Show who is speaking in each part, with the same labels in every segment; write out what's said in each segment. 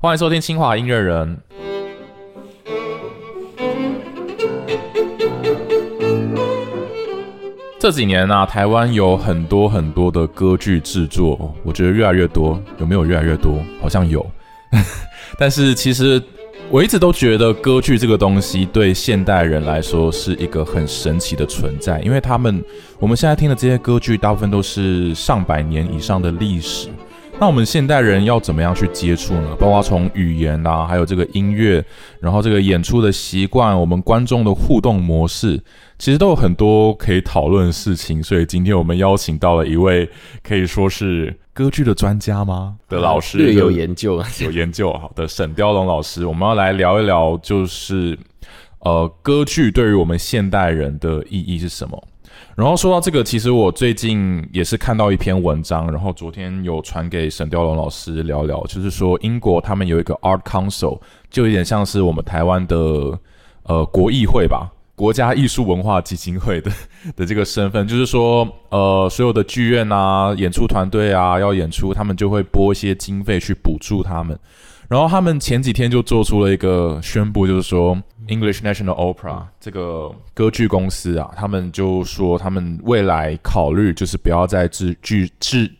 Speaker 1: 欢迎收听清华音乐人。这几年啊、台湾有很多很多的歌剧制作，我觉得越来越多。有没有越来越多？好像有。但是其实我一直都觉得歌剧这个东西对现代人来说是一个很神奇的存在，因为他们我们现在听的这些歌剧，大部分都是上百年以上的历史。那我们现代人要怎么样去接触呢？包括从语言啊，还有这个音乐，然后这个演出的习惯，我们观众的互动模式，其实都有很多可以讨论的事情。所以今天我们邀请到了一位可以说是歌剧的专家吗的老师，
Speaker 2: 略有研究。
Speaker 1: 有研究好的沈雕龙老师，我们要来聊一聊，就是呃，歌剧对于我们现代人的意义是什么？然后说到这个，其实我最近也是看到一篇文章，然后昨天有传给沈雕龙老师聊聊，就是说英国他们有一个 Art Council，就有点像是我们台湾的呃国议会吧，国家艺术文化基金会的的这个身份，就是说呃所有的剧院啊、演出团队啊要演出，他们就会拨一些经费去补助他们。然后他们前几天就做出了一个宣布，就是说 English National Opera 这个歌剧公司啊，他们就说他们未来考虑就是不要再继继继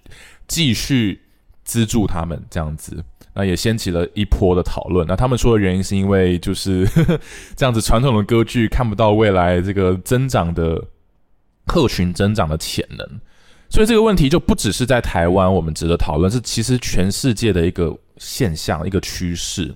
Speaker 1: 继续资助他们这样子。那也掀起了一波的讨论。那他们说的原因是因为就是 这样子传统的歌剧看不到未来这个增长的客群增长的潜能。所以这个问题就不只是在台湾我们值得讨论，是其实全世界的一个现象、一个趋势。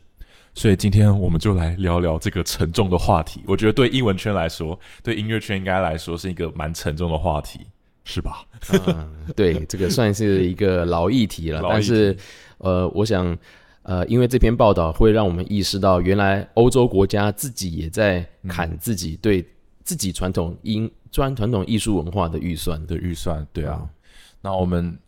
Speaker 1: 所以今天我们就来聊聊这个沉重的话题。我觉得对英文圈来说，对音乐圈应该来说是一个蛮沉重的话题，是吧？
Speaker 2: 嗯，对，这个算是一个老议题了。
Speaker 1: 题
Speaker 2: 但是，呃，我想，呃，因为这篇报道会让我们意识到，原来欧洲国家自己也在砍自己对自己传统音专传统艺术文化的预算。
Speaker 1: 的预算，对啊。那我们，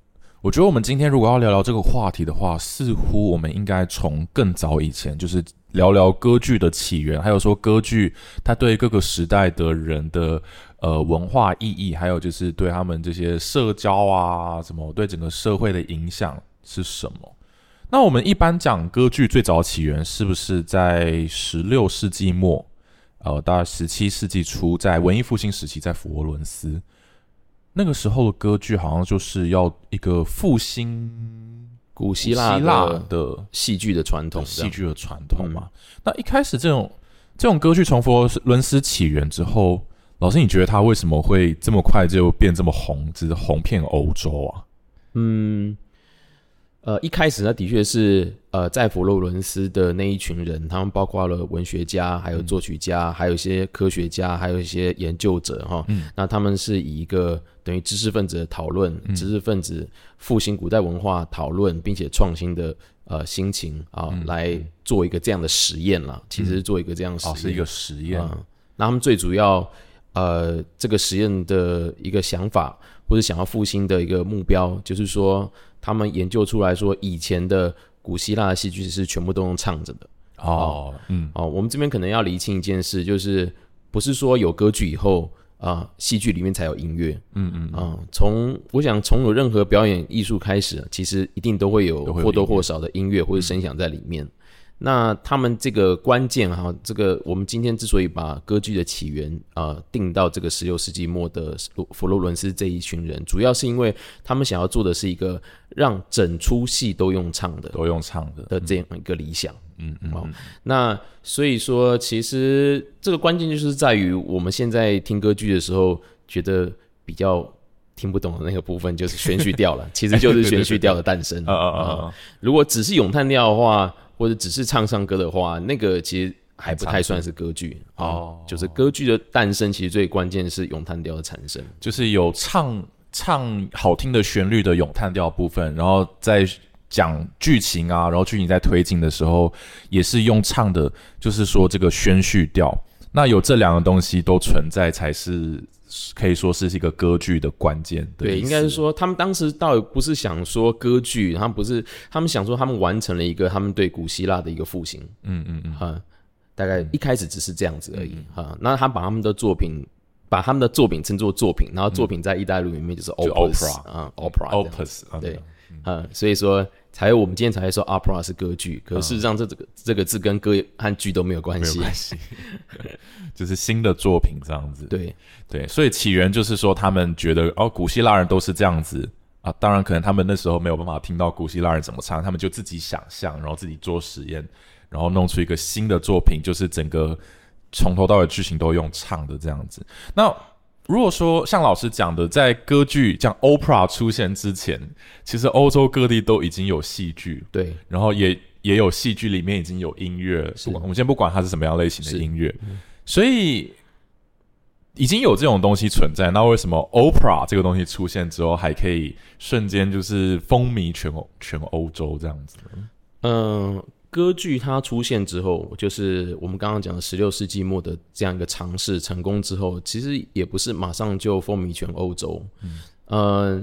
Speaker 1: 我觉得我们今天如果要聊聊这个话题的话，似乎我们应该从更早以前，就是聊聊歌剧的起源，还有说歌剧它对各个时代的人的呃文化意义，还有就是对他们这些社交啊什么，对整个社会的影响是什么。那我们一般讲歌剧最早起源是不是在十六世纪末？呃，大概十七世纪初，在文艺复兴时期，在佛罗伦斯，那个时候的歌剧好像就是要一个复兴
Speaker 2: 古希腊的戏剧的传统，
Speaker 1: 戏剧的传统嘛。那一开始这种这种歌剧从佛罗伦斯起源之后，老师你觉得它为什么会这么快就变这么红，只是红遍欧洲啊？
Speaker 2: 嗯，呃，一开始呢，的确是呃，在佛罗伦斯的那一群人，他们包括了文学家，还有作曲家，还有一些科学家，还有一些研究者哈。
Speaker 1: 嗯
Speaker 2: 那他们是以一个等于知识分子的讨论，
Speaker 1: 嗯
Speaker 2: 知识分子复兴古代文化讨论，并且创新的呃心情啊，
Speaker 1: 嗯
Speaker 2: 来做一个这样的实验啦。其实是做一个这样的实
Speaker 1: 哦，
Speaker 2: 验，
Speaker 1: 是一个实验，
Speaker 2: 嗯，那他们最主要呃这个实验的一个想法，或者想要复兴的一个目标，就是说他们研究出来说，以前的古希腊的戏剧是全部都用唱着的。
Speaker 1: 哦，嗯
Speaker 2: 哦，我们这边可能要厘清一件事，就是不是说有歌剧以后啊，戏剧里面才有音乐。
Speaker 1: 嗯嗯
Speaker 2: 啊，从我想从有任何表演艺术开始，其实一定都会有
Speaker 1: 都会有
Speaker 2: 或多或少的音乐或者声响在里面。那他们这个关键哈，这个我们今天之所以把歌剧的起源啊、呃定到这个十六世纪末的佛佛罗伦斯这一群人，主要是因为他们想要做的是一个让整出戏都用唱的
Speaker 1: 都用唱的，
Speaker 2: 的这样一个理想。
Speaker 1: 嗯嗯
Speaker 2: 哦，那所以说，其实这个关键就是在于我们现在听歌剧的时候，觉得比较听不懂的那个部分，就是宣叙调了。其实就是宣叙调的诞生。
Speaker 1: 啊啊啊啊！
Speaker 2: 如果只是咏叹调的话，或者只是唱唱歌的话，那个其实还不太算是歌剧
Speaker 1: 哦
Speaker 2: 哦。就是歌剧的诞生，其实最关键是咏叹调的产生。
Speaker 1: 就是有唱唱好听的旋律的咏叹调部分，然后在讲剧情啊，然后剧情在推进的时候，也是用唱的，就是说这个宣叙调。那有这两个东西都存在，才是可以说是一个歌剧的关键
Speaker 2: 对，应该是说他们当时倒也不是想说歌剧，他们不是，他们想说他们完成了一个他们对古希腊的一个复兴。
Speaker 1: 嗯嗯嗯，
Speaker 2: 哈，大概一开始只是这样子而已哈。那他把他们的作品，把他们的作品称作作品，然后作品在意大利里面就是
Speaker 1: opera
Speaker 2: 啊，opera 这样
Speaker 1: opus 啊
Speaker 2: 对。啊、所以说才我们今天才会说 opera 是歌剧，可是事实上这这个这个字跟歌和剧都没有关系。
Speaker 1: 没有关系，就是新的作品这样子。
Speaker 2: 对，
Speaker 1: 对，所以起源就是说，他们觉得哦，古希腊人都是这样子啊。当然，可能他们那时候没有办法听到古希腊人怎么唱，他们就自己想象，然后自己做实验，然后弄出一个新的作品，就是整个从头到尾剧情都用唱的这样子。那如果说像老师讲的，在歌剧像 opera 出现之前，其实欧洲各地都已经有戏剧，
Speaker 2: 对，
Speaker 1: 然后也也有戏剧里面已经有音乐，不管我们先不管它是什么样类型的音乐，所以已经有这种东西存在。那为什么 opera 这个东西出现之后，还可以瞬间就是风靡全欧全欧洲这样子呢？
Speaker 2: 嗯、歌剧它出现之后，就是我们刚刚讲的十六世纪末的这样一个尝试成功之后，其实也不是马上就风靡全欧洲。嗯，呃，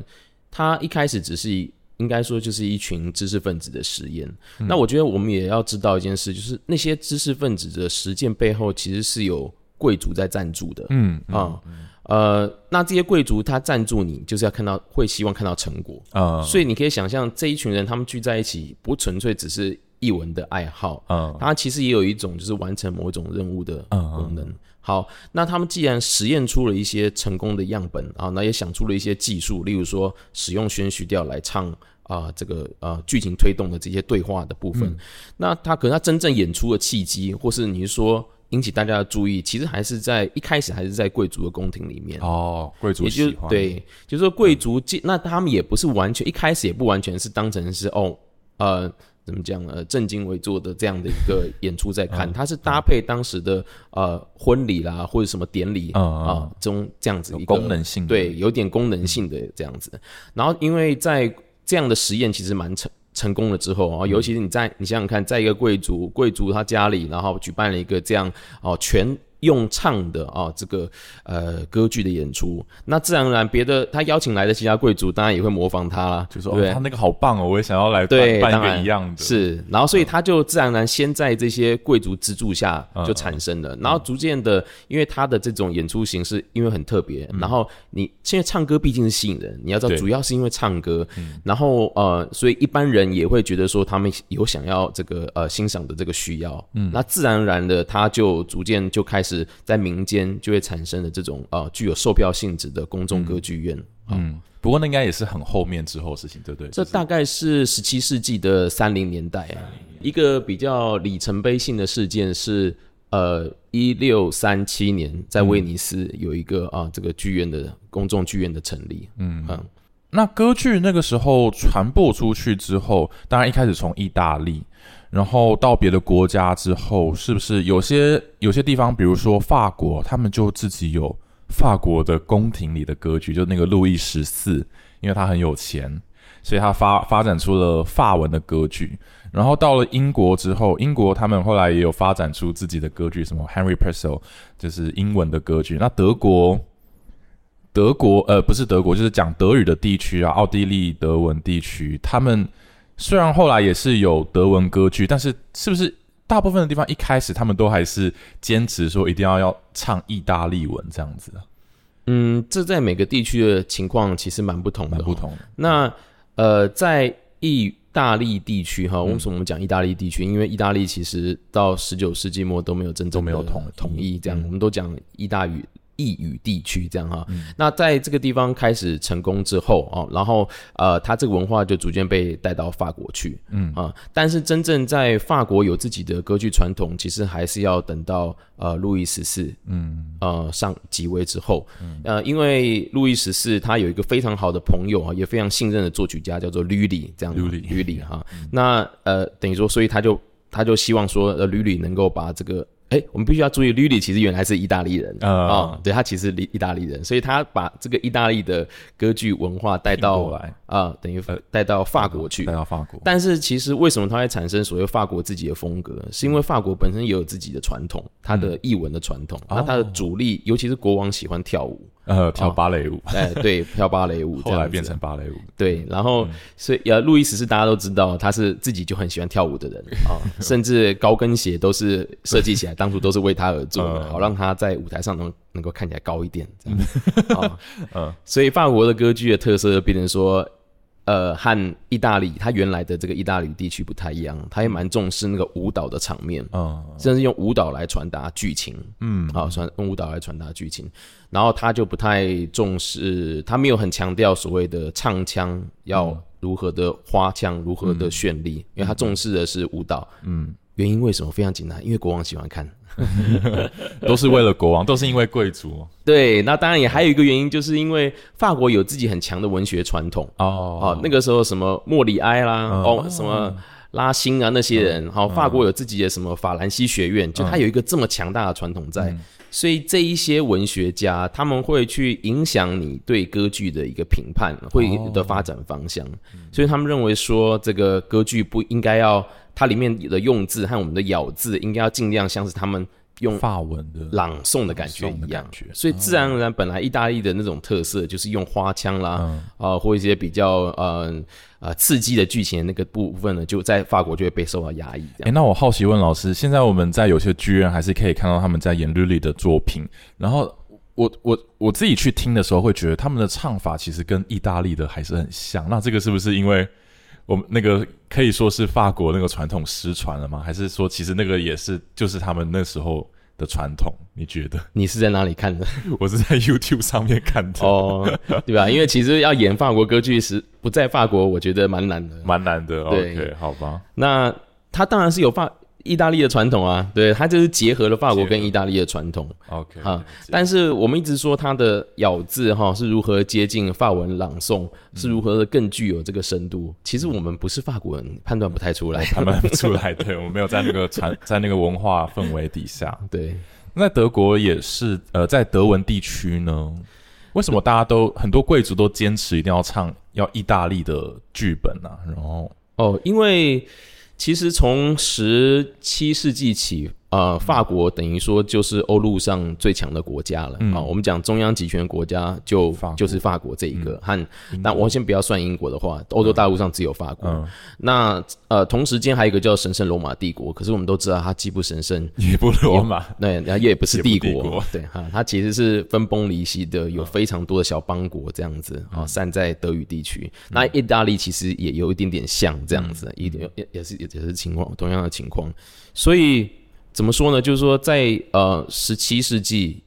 Speaker 2: 它一开始只是一应该说就是一群知识分子的实验。那我觉得我们也要知道一件事，就是那些知识分子的实践背后其实是有贵族在赞助的。
Speaker 1: 嗯
Speaker 2: 啊、呃，那这些贵族他赞助你，就是要看到会希望看到成果。
Speaker 1: 啊
Speaker 2: 所以你可以想象，这一群人他们聚在一起，不纯粹只是译文的爱好，
Speaker 1: 嗯。
Speaker 2: 它其实也有一种就是完成某一种任务的功能。好，那他们既然实验出了一些成功的样本啊，那也想出了一些技术，例如说使用宣叙调来唱啊、这个呃剧情推动的这些对话的部分，那他可能他真正演出的契机，或是你是说引起大家的注意，其实还是在一开始还是在贵族的宫廷里面。
Speaker 1: 哦，贵族
Speaker 2: 也就
Speaker 1: 喜欢，
Speaker 2: 对，就是说贵族进，那他们也不是完全一开始也不完全是当成是哦，呃，怎么讲呃，正襟危坐的这样的一个演出在看，它是搭配当时的呃婚礼啦或者什么典礼啊中这样子一个
Speaker 1: 功能性
Speaker 2: 对，有点功能性的这样子。然后因为在这样的实验其实蛮成。成功了之后啊，尤其是你在你想想看，在一个贵族贵族他家里，然后举办了一个这样哦全用唱的啊这个呃歌剧的演出，那自然而然别的他邀请来的其他贵族当然也会模仿他啦，
Speaker 1: 就说
Speaker 2: 对
Speaker 1: 哦，他那个好棒哦，我也想要来
Speaker 2: 对，
Speaker 1: 办一个一样的，
Speaker 2: 是，然后所以他就自然而然先在这些贵族资助下
Speaker 1: 嗯。
Speaker 2: 就产生了，然后逐渐的，因为他的这种演出形式因为很特别，然后你现在唱歌毕竟是吸引人，你要知道主要是因为唱歌，然后呃，所以一般人也会觉得说他们有想要这个呃欣赏的这个需要，嗯，那自然而然的他就逐渐就开始在民间就会产生的这种呃具有售票性质的公众歌剧院。
Speaker 1: 嗯，不过那应该也是很后面之后的事情，对不对？
Speaker 2: 这大概是十七世纪的三零年代啊。一个比较里程碑性的事件是，呃，一六三七年在威尼斯有一个啊这个剧院的公众剧院的成立。嗯嗯，
Speaker 1: 那歌剧那个时候传播出去之后，当然一开始从意大利，然后到别的国家之后，是不是有些有些地方，比如说法国，他们就自己有法国的宫廷里的歌剧，就那个路易十四，因为他很有钱，所以他发发展出了法文的歌剧。然后到了英国之后，英国他们后来也有发展出自己的歌剧，什么 Henry Purcell 就是英文的歌剧。那德国德国呃不是德国，就是讲德语的地区啊，奥地利德文地区，他们虽然后来也是有德文歌剧，但是是不是大部分的地方一开始他们都还是坚持说一定要要唱意大利文这样子啊，
Speaker 2: 嗯，这在每个地区的情况其实蛮不同的、
Speaker 1: 蛮不。同的。
Speaker 2: 那呃，在意大利地区哈，为什么我们讲意大利地区？因为意大利其实到十九世纪末都没有真正
Speaker 1: 没有
Speaker 2: 的
Speaker 1: 统
Speaker 2: 统一，这样、
Speaker 1: 嗯
Speaker 2: 我们都讲意大语。意语地区这样哈，那在这个地方开始成功之后哦，然后呃，他这个文化就逐渐被带到法国去，嗯。啊，但是真正在法国有自己的歌剧传统，其实还是要等到呃路易十四，嗯。呃上即位之后，呃，因为路易十四他有一个非常好的朋友啊，也非常信任的作曲家叫做吕里，这样
Speaker 1: 吕里
Speaker 2: 吕里哈，那呃等于说，所以他就他就希望说，呃，吕里能够把这个。哎，我们必须要注意，，Lily 其实原来是意大利人啊、
Speaker 1: 啊
Speaker 2: 对他其实意意大利人，所以他把这个意大利的歌剧文化带到啊、等于带到法国去
Speaker 1: 带。到法国，
Speaker 2: 但是其实为什么它会产生所谓法国自己的风格，是因为法国本身也有自己的传统，它的译文的传统，那它的主力，尤其是国王喜欢跳舞，
Speaker 1: 呃，跳芭蕾舞，
Speaker 2: 哎，对，跳芭蕾舞，
Speaker 1: 后来变成芭蕾舞，
Speaker 2: 对，然后所以呃，路易十是大家都知道他是自己就很喜欢跳舞的人 啊，甚至高跟鞋都是设计起来，当初都是为他而做的，好让他在舞台上能能够看起来高一点，这样。啊，嗯，所以法国的歌剧的特色就变成说。呃和意大利它原来的这个意大利地区不太一样，它也蛮重视那个舞蹈的场面，
Speaker 1: 嗯。
Speaker 2: 甚至用舞蹈来传达剧情。
Speaker 1: 嗯。
Speaker 2: 好，传用舞蹈来传达剧情，然后他就不太重视，他没有很强调所谓的唱腔要如何的花腔，如何的绚丽，因为他重视的是舞蹈。
Speaker 1: 嗯，
Speaker 2: 原因为什么？非常简单，因为国王喜欢看。
Speaker 1: 都是为了国王，都是因为贵族
Speaker 2: 对，那当然也还有一个原因，就是因为法国有自己很强的文学传统。
Speaker 1: 哦
Speaker 2: 哦，那个时候什么莫里埃啦，
Speaker 1: 嗯
Speaker 2: 哦，什么拉辛啊那些人，好、法国有自己的什么法兰西学院，就他有一个这么强大的传统在，所以这一些文学家他们会去影响你对歌剧的一个评判，会的发展方向，所以他们认为说这个歌剧不应该要它里面的用字和我们的咬字应该要尽量像是他们用
Speaker 1: 法文的
Speaker 2: 朗诵的感觉一样，所以自然而然，本来意大利的那种特色就是用花腔啦，
Speaker 1: 嗯
Speaker 2: 啊、或一些比较呃呃刺激的剧情的那个部分呢，就在法国就会被受到压抑。这
Speaker 1: 哎、那我好奇问老师，现在我们在有些剧院还是可以看到他们在演绿丽的作品，然后我我我自己去听的时候，会觉得他们的唱法其实跟意大利的还是很像。那这个是不是因为我们那个可以说是法国那个传统失传了吗？还是说其实那个也是就是他们那时候的传统？你觉得？
Speaker 2: 你是在哪里看的？
Speaker 1: 我是在 YouTube 上面看的，
Speaker 2: 哦，对吧？因为其实要演法国歌剧时不在法国，我觉得蛮难的。
Speaker 1: 蛮难的。
Speaker 2: 对
Speaker 1: OK，好吧。
Speaker 2: 那他当然是有法意大利的传统啊，对，它就是结合了法国跟意大利的传统。
Speaker 1: OK，
Speaker 2: 啊，但是我们一直说它的咬字哈是如何接近法文朗诵，是如何的更具有这个深度。其实我们不是法国人，判断不太出来。
Speaker 1: 判断不出来，对我们没有在那个传 在那个文化氛围底下。
Speaker 2: 对，
Speaker 1: 那德国也是，呃，在德文地区呢，为什么大家都很多贵族都坚持一定要唱要意大利的剧本啊？然后，
Speaker 2: 哦，因为其实从十七世纪起，呃，法国等于说就是欧陆上最强的国家了啊、
Speaker 1: 嗯
Speaker 2: 我们讲中央集权国家就
Speaker 1: 法
Speaker 2: 就是法国这一个，和那我先不要算英国的话，欧洲大陆上只有法国。
Speaker 1: 嗯，
Speaker 2: 那呃，同时间还有一个叫神圣罗马帝国，可是我们都知道它既不神圣，
Speaker 1: 也不罗马，
Speaker 2: 对，然后也不是帝国，对哈，它其实是分崩离析的，有非常多的小邦国这样子啊、散在德语地区。那意大利其实也有一点点像这样子，一点也也是也也是情况同样的情况。所以怎么说呢？就是说在呃十七世纪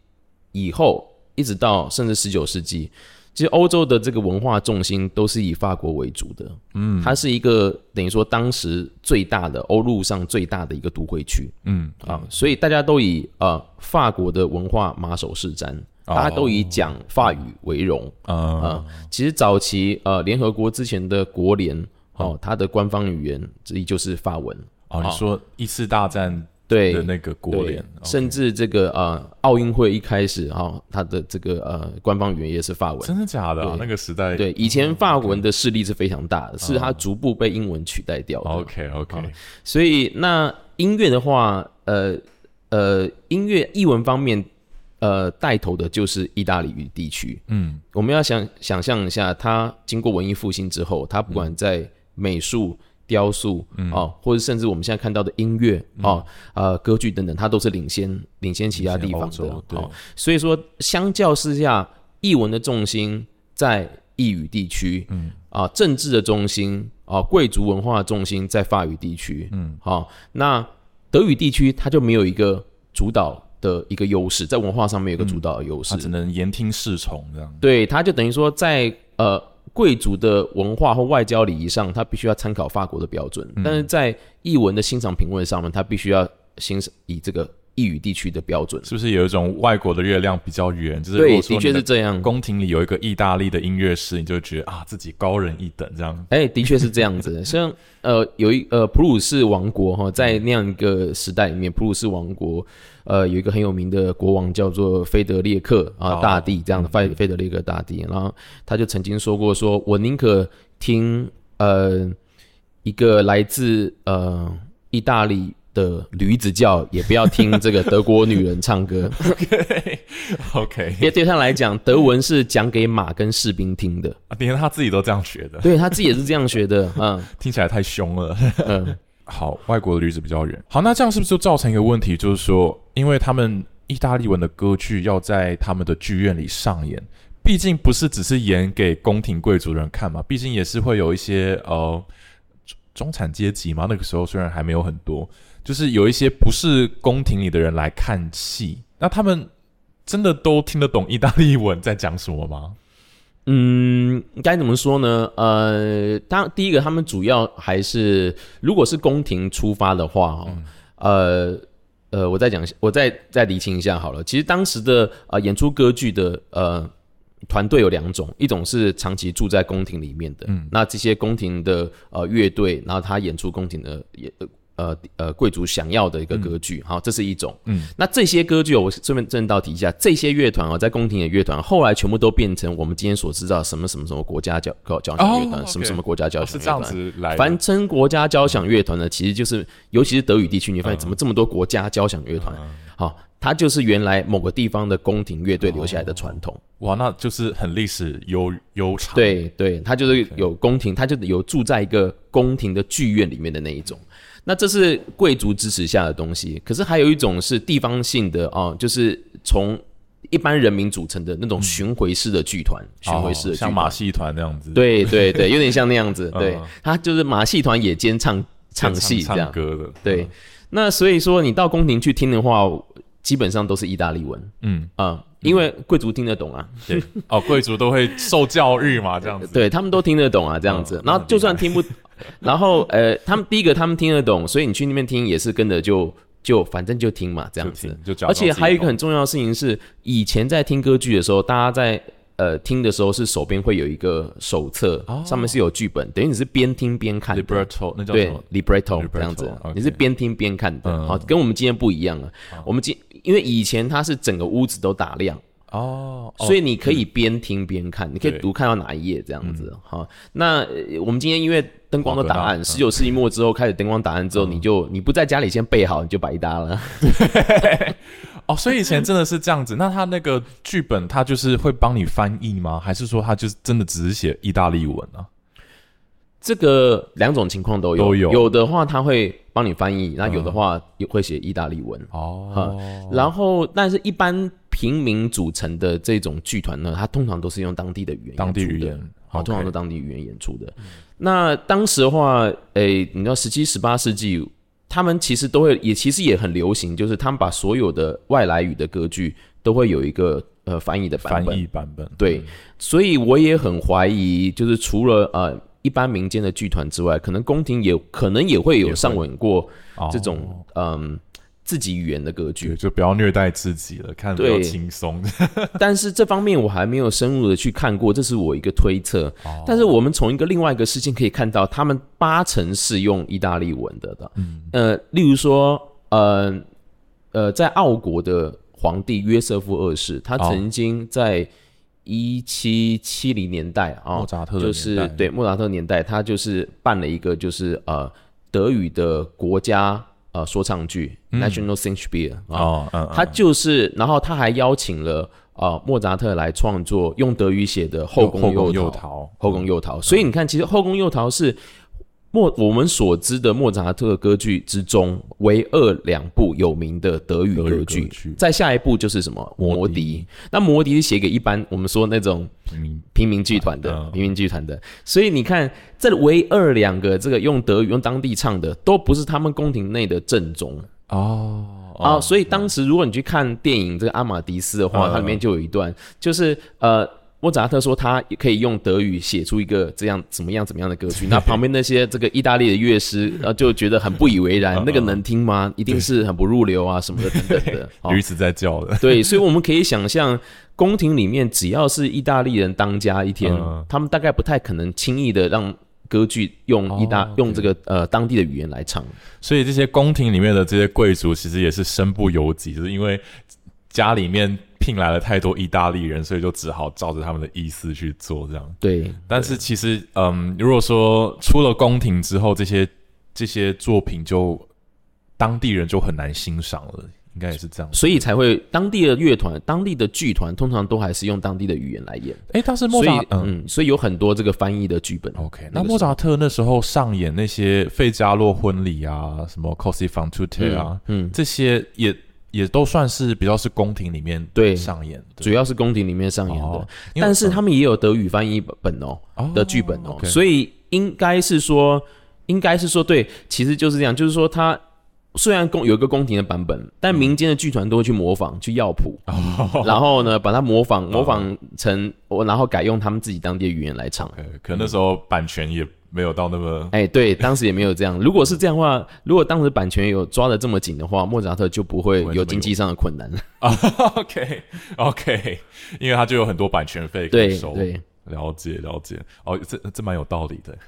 Speaker 2: 以后，一直到甚至十九世纪。其实欧洲的这个文化重心都是以法国为主的，嗯，它是一个等于说当时最大的欧陆上最大的一个都会区，
Speaker 1: 嗯，
Speaker 2: 啊，所以大家都以呃法国的文化马首是瞻，
Speaker 1: 哦。
Speaker 2: 大家都以讲法语为荣。
Speaker 1: 呃，
Speaker 2: 啊。其实早期呃联合国之前的国联哦，它的官方语言之一就是法文，
Speaker 1: 哦，你说一次大战
Speaker 2: 对
Speaker 1: 的那个国
Speaker 2: 对
Speaker 1: 联，哦
Speaker 2: 甚至这个呃奥运会一开始哈、哦，它的这个呃官方语言也是法文。
Speaker 1: 真的假的啊？那个时代，
Speaker 2: 对，以前法文的势力是非常大的，是它逐步被英文取代掉的。
Speaker 1: ，OK OK，
Speaker 2: 所以那音乐的话，呃呃，音乐译文方面，呃，带头的就是意大利语地区。
Speaker 1: 嗯
Speaker 2: 我们要想想象一下，它经过文艺复兴之后，它不管在美术、雕塑啊、或者甚至我们现在看到的音乐啊、呃，歌剧等等，它都是领先领先其他地方的
Speaker 1: 领先欧洲。对。
Speaker 2: 哦，所以说，相较之下，译文的重心在意语地区，嗯。啊，政治的中心啊，贵族文化的重心在法语地区，嗯，好、那德语地区它就没有一个主导的一个优势，在文化上面有一个主导的优势。
Speaker 1: 他，只能言听侍从这样。
Speaker 2: 对，它就等于说在呃贵族的文化或外交礼仪上，他必须要参考法国的标准，
Speaker 1: 嗯
Speaker 2: 但是在译文的欣赏品味上面，他必须要欣赏以这个意语地区的标准。
Speaker 1: 是不是有一种外国的月亮比较圆？就是如
Speaker 2: 对，的确是这样。
Speaker 1: 宫廷里有一个意大利的音乐师，你就会觉得啊自己高人一等这样。
Speaker 2: 哎，的确是这样子。像呃，有一呃普鲁士王国哈，在那样一个时代里面，普鲁士王国呃有一个很有名的国王叫做菲德列克啊、
Speaker 1: 哦
Speaker 2: 大帝，这样的菲菲德列克大帝，然后他就曾经说过说，我宁可听呃一个来自呃意大利。的驴子叫，也不要听这个德国女人唱歌
Speaker 1: ，OK，
Speaker 2: 因为对他来讲，德文是讲给马跟士兵听的。
Speaker 1: 啊连他自己都这样学的，
Speaker 2: 对他自己也是这样学的，嗯
Speaker 1: 听起来太凶了。
Speaker 2: 嗯。
Speaker 1: 好，外国的驴子比较远。好，那这样是不是就造成一个问题，就是说，因为他们意大利文的歌剧要在他们的剧院里上演，毕竟不是只是演给宫廷贵族的人看嘛，毕竟也是会有一些呃中中产阶级嘛。那个时候虽然还没有很多，就是有一些不是宫廷里的人来看戏，那他们真的都听得懂意大利文在讲什么吗？
Speaker 2: 嗯，该怎么说呢？呃，当第一个，他们主要还是如果是宫廷出发的话，哦，呃呃，我再讲，我再再厘清一下好了。其实当时的呃演出歌剧的呃团队有两种，一种是长期住在宫廷里面的，嗯，那这些宫廷的呃乐队，然后他演出宫廷的也。呃呃呃，贵族想要的一个歌剧，好，这是一种。嗯，那这些歌剧，我顺便正道提一下，这些乐团哦，在宫廷的乐团，后来全部都变成我们今天所知道什么什么什么国家交交响乐团，什么什么国家交响乐团。
Speaker 1: 是这样子来。
Speaker 2: 凡称国家交响乐团呢，其实就是，尤其是德语地区，你发现怎么这么多国家交响乐团？好，它就是原来某个地方的宫廷乐队留下来的传统。
Speaker 1: 哇，那就是很历史悠悠长。
Speaker 2: 对对，它就是有宫廷，它就有住在一个宫廷的剧院里面的那一种。那这是贵族支持下的东西，可是还有一种是地方性的哦，就是从一般人民组成的那种巡回式的剧团，巡回式的
Speaker 1: 像马戏团那样子。
Speaker 2: 对对对，有点像那样子。对，他就是马戏团也兼唱唱戏这样。
Speaker 1: 歌的。
Speaker 2: 对，那所以说你到宫廷去听的话，基本上都是意大利文。嗯啊，因为贵族听得懂啊。
Speaker 1: 对哦，贵族都会受教育嘛，这样子。
Speaker 2: 对他们都听得懂啊，这样子。然后就算听不。然后，呃，他们第一个他们听得懂，所以你去那边听也是跟着就就反正就听嘛，这样子。而且还有一个很重要的事情是，以前在听歌剧的时候，大家在呃听的时候是手边会有一个手册，上面是有剧本，等于你是边听边看。
Speaker 1: libretto 那叫
Speaker 2: 对 libretto 这样子，你是边听边看的。好，跟我们今天不一样了。我们今因为以前它是整个屋子都打亮。哦，所以你可以边听边看，你可以读看到哪一页这样子好。那我们今天因为灯光的答案，十九世纪末之后开始灯光答案之后，你就你不在家里先备好，你就白搭了。
Speaker 1: 哦，所以以前真的是这样子。那他那个剧本，他就是会帮你翻译吗？还是说他就是真的只是写意大利文啊？
Speaker 2: 这个两种情况都有，有有的话他会帮你翻译，那有的话也会写意大利文哦。然后，但是一般。平民组成的这种剧团呢，它通常都是用当地的语言，
Speaker 1: 当地语言，
Speaker 2: 好，通常都当地语言演出的。那当时的话，诶，你知道十七、十八世纪，他们其实都会，也其实也很流行，就是他们把所有的外来语的歌剧都会有一个呃翻译的版
Speaker 1: 本，翻译版本。
Speaker 2: 对，所以我也很怀疑，就是除了呃一般民间的剧团之外，可能宫廷也可能也会有上稳过这种嗯。自己语言的格局，
Speaker 1: 就不要虐待自己了，看比较轻松。
Speaker 2: 但是这方面我还没有深入的去看过，这是我一个推测。但是我们从一个另外一个事情可以看到，他们八成是用意大利文的的。嗯，呃，例如说，呃呃，在奥国的皇帝约瑟夫二世，他曾经在一七七零年代啊，
Speaker 1: 莫扎特
Speaker 2: 就是对莫扎特年代，他就是办了一个就是呃德语的国家。呃，说唱剧《National Symphony》啊，他就是，然后他还邀请了呃莫扎特来创作用德语写的《后宫诱逃》。后宫诱逃，所以你看，其实《后宫诱逃》是。莫我们所知的莫扎特歌剧之中，唯二两部有名的德语歌剧，在下一部就是什么《魔笛》。那《魔笛》是写给一般我们说那种平民。剧团的平民剧团的，所以你看，这唯二两个这个用德语用当地唱的，都不是他们宫廷内的正宗。哦。啊。所以当时如果你去看电影这个《阿玛迪斯》的话，它里面就有一段，就是呃。莫扎特说，他也可以用德语写出一个这样怎么样怎么样的歌曲。那旁边那些这个意大利的乐师，呃，就觉得很不以为然。那个能听吗？一定是很不入流啊，什么的等等的。
Speaker 1: 驴子在叫的。
Speaker 2: 对，所以我们可以想象，宫廷里面只要是意大利人当家一天，他们大概不太可能轻易的让歌剧用意大用这个呃当地的语言来唱。
Speaker 1: 所以这些宫廷里面的这些贵族，其实也是身不由己，就是因为家里面。聘来了太多意大利人，所以就只好照着他们的意思去做，这样。
Speaker 2: 对，
Speaker 1: 但是其实，嗯，如果说出了宫廷之后，这些这些作品就当地人就很难欣赏了，应该也是这样。
Speaker 2: 所以才会当地的乐团、当地的剧团，通常都还是用当地的语言来演。
Speaker 1: 哎，但是莫扎，
Speaker 2: 嗯，所以有很多这个翻译的剧本。
Speaker 1: OK，那莫扎特那时候上演那些费加洛婚礼啊，什么 Così fan tutte 啊，嗯，这些也。也都算是比较是宫廷里面
Speaker 2: 对
Speaker 1: 上演的。
Speaker 2: 主要是宫廷里面上演的，
Speaker 1: 哦
Speaker 2: 但是他们也有德语翻译本哦
Speaker 1: 哦
Speaker 2: 的剧本哦。所以应该是说，应该是说对，其实就是这样，就是说他虽然宫有一个宫廷的版本，但民间的剧团都会去模仿去要谱，
Speaker 1: 哦。
Speaker 2: 然后呢把它模仿模仿成我，然后改用他们自己当地的语言来唱。
Speaker 1: 呃可能那时候版权也没有到那么
Speaker 2: 哎，对，当时也没有这样。如果是这样的话，如果当时版权有抓的这么紧的话，莫扎特就不会有经济上的困难了。
Speaker 1: 啊，OK OK，因为他就有很多版权费可以收。
Speaker 2: 对，
Speaker 1: 了解了解，哦，这这蛮有道理的。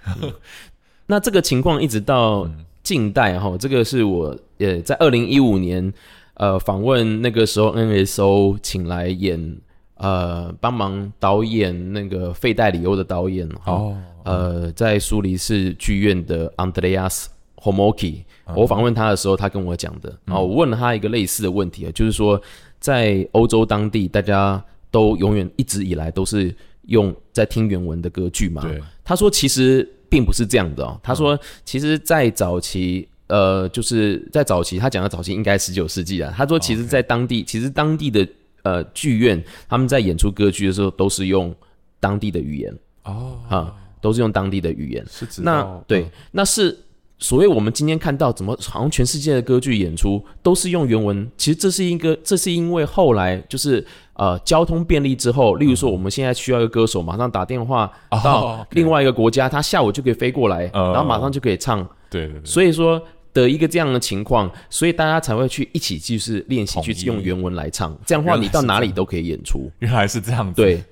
Speaker 2: 那这个情况一直到
Speaker 1: 嗯
Speaker 2: 近代哈，这个是我呃在二零一五年呃访问那个时候 NSO 请来演呃帮忙导演那个费代里欧的导演哈，
Speaker 1: 哦，
Speaker 2: 呃在苏黎世剧院的 Andreas Homoki，我
Speaker 1: 嗯
Speaker 2: 访问他的时候，他跟我讲的，然后我问了他一个类似的问题啊，就是说在欧洲当地，大家都永远一直以来都是用在听原文的歌剧嘛，
Speaker 1: 对，
Speaker 2: 他说其实并不是这样的哦，他说其实，在早期。呃，就是在早期，他讲的早期应该十九世纪啊。他说，其实，在当地其实当地的呃剧院，他们在演出歌剧的时候，都是用当地的语言
Speaker 1: 哦，
Speaker 2: 啊，都是用当地的语言。
Speaker 1: 是指
Speaker 2: 那
Speaker 1: 道
Speaker 2: 对，那是所谓我们今天看到，怎么好像全世界的歌剧演出都是用原文？其实这是一个，这是因为后来就是呃交通便利之后，例如说我们现在需要一个歌手，马上打电话
Speaker 1: 哦
Speaker 2: 到另外一个国家，他下午就可以飞过来，
Speaker 1: 呃
Speaker 2: 然后马上就可以唱。
Speaker 1: 对对对，
Speaker 2: 所以说的一个这样的情况，所以大家才会去一起就是练习去用原文来唱，这样的话你到哪里都可以演出。
Speaker 1: 原来是这样子。
Speaker 2: 对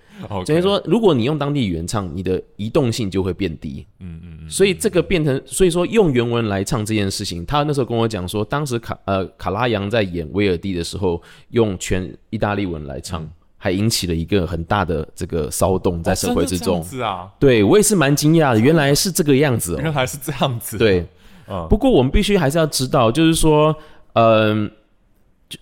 Speaker 2: 等于说，如果你用当地语言唱，你的移动性就会变低。
Speaker 1: 嗯嗯嗯，
Speaker 2: 所以这个变成，所以说用原文来唱这件事情，他那时候跟我讲说，当时卡呃卡拉扬在演威尔第的时候，用全意大利文来唱，
Speaker 1: 嗯
Speaker 2: 还引起了一个很大的这个骚动在社会之中。
Speaker 1: 是啊，
Speaker 2: 对我也是蛮惊讶的，原来是这个样子哦。
Speaker 1: 原来是这样子。
Speaker 2: 对，
Speaker 1: 嗯。
Speaker 2: 不过我们必须还是要知道，就是说，嗯、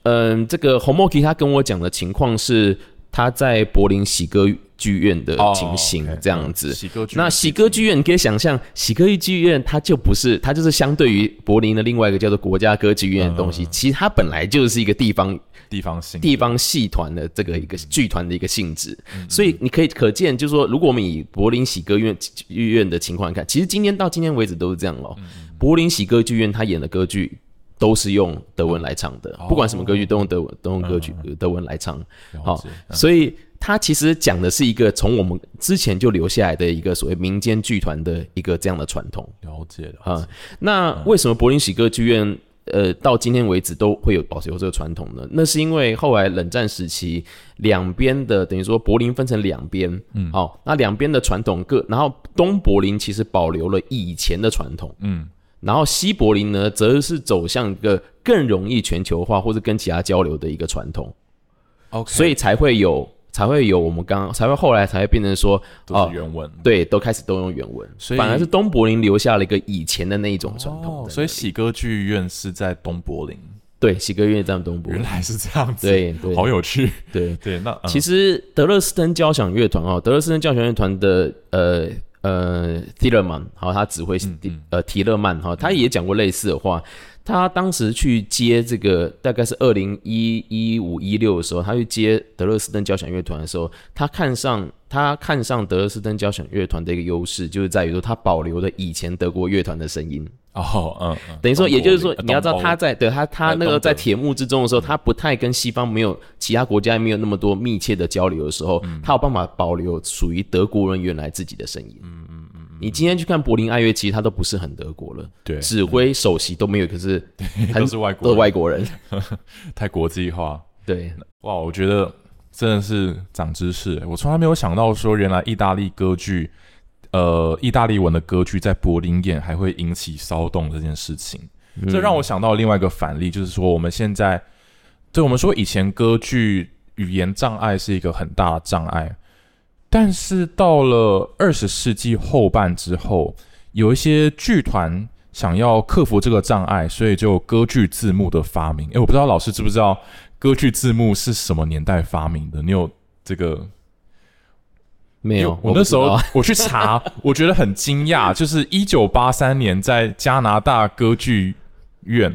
Speaker 2: 嗯、这个 Homoki 他跟我讲的情况是他在柏林喜歌剧院的
Speaker 1: 哦
Speaker 2: 情形这样子。
Speaker 1: 嗯喜歌剧
Speaker 2: 那喜歌剧院，你可以想象，喜歌剧院它就不是，它就是相对于柏林的另外一个叫做国家歌剧院的东
Speaker 1: 嗯。
Speaker 2: 西，其实它本来就是一个地方
Speaker 1: 地方性
Speaker 2: 地方戏团的这个一个剧团的一个性质，
Speaker 1: 嗯
Speaker 2: 所以你可以可见，就是说，如果我们以柏林喜歌院剧院的情况看，其实今天到今天为止都是这样哦。
Speaker 1: 嗯
Speaker 2: 柏林喜歌剧院他演的歌剧都是用德文来唱的，
Speaker 1: 哦
Speaker 2: 不管什么歌剧都用德文，都用歌剧德文来唱。好所以他其实讲的是一个从我们之前就留下来的一个所谓民间剧团的一个这样的传统。
Speaker 1: 了解了
Speaker 2: 啊
Speaker 1: 解。
Speaker 2: 那为什么柏林喜歌剧院呃到今天为止都会有保持有这个传统呢？那是因为后来冷战时期两边的等于说柏林分成两边，嗯，好、那两边的传统各，然后东柏林其实保留了以前的传统，
Speaker 1: 嗯，
Speaker 2: 然后西柏林呢则是走向一个更容易全球化或者跟其他交流的一个传统
Speaker 1: ，OK，
Speaker 2: 所以才会有才会有我们刚刚才会后来才会变成说
Speaker 1: 都
Speaker 2: 哦
Speaker 1: 是原文。
Speaker 2: 对，都开始都用原文，
Speaker 1: 所以
Speaker 2: 反而是东柏林留下了一个以前的那一种传统
Speaker 1: 哦，所以喜歌剧院是在东柏林，
Speaker 2: 对，喜歌院在东柏林。
Speaker 1: 原来是这样子，
Speaker 2: 对对。
Speaker 1: 好有趣。
Speaker 2: 对，
Speaker 1: 对，那
Speaker 2: 其
Speaker 1: 实
Speaker 2: 实德勒斯登交响乐团哦，德勒斯登交响乐团的呃呃提勒曼，好，他指挥呃提勒曼哈，他也讲过类似的话。他当时去接这个，大概是二零一一五一六的时候，他去接德勒斯登交响乐团的时候，他看上他看上德勒斯登交响乐团的一个优势，就是在于说他保留了以前德国乐团的声音。
Speaker 1: 哦，嗯嗯，
Speaker 2: 等于说，也就是说你要知道他在对他他
Speaker 1: 呃
Speaker 2: 那个在铁幕之中的时候，他不太跟西方没有其他国家没有那么多密切的交流的时候，
Speaker 1: 嗯
Speaker 2: 他有办法保留属于德国人原来自己的声音。嗯嗯嗯。你今天去看柏林爱乐，其实他都不是很德国了，
Speaker 1: 对，
Speaker 2: 指挥首席都没有，可是很
Speaker 1: 都是外国
Speaker 2: 都是，外国人。
Speaker 1: 太国际化。
Speaker 2: 对，
Speaker 1: 哇，我觉得真的是长知识。我从来没有想到说，原来意大利歌剧，呃，意大利文的歌剧在柏林演还会引起骚动这件事情。这让我想到另外一个反例，就是说我们现在，对我们说以前歌剧语言障碍是一个很大的障碍，但是到了二十世纪后半之后，有一些剧团想要克服这个障碍，所以就歌剧字幕的发明。诶，我不知道老师知不知道歌剧字幕是什么年代发明的？你有这个？
Speaker 2: 没有，
Speaker 1: 我那时候我去查，我觉得很惊讶，就是一九八三年在加拿大歌剧院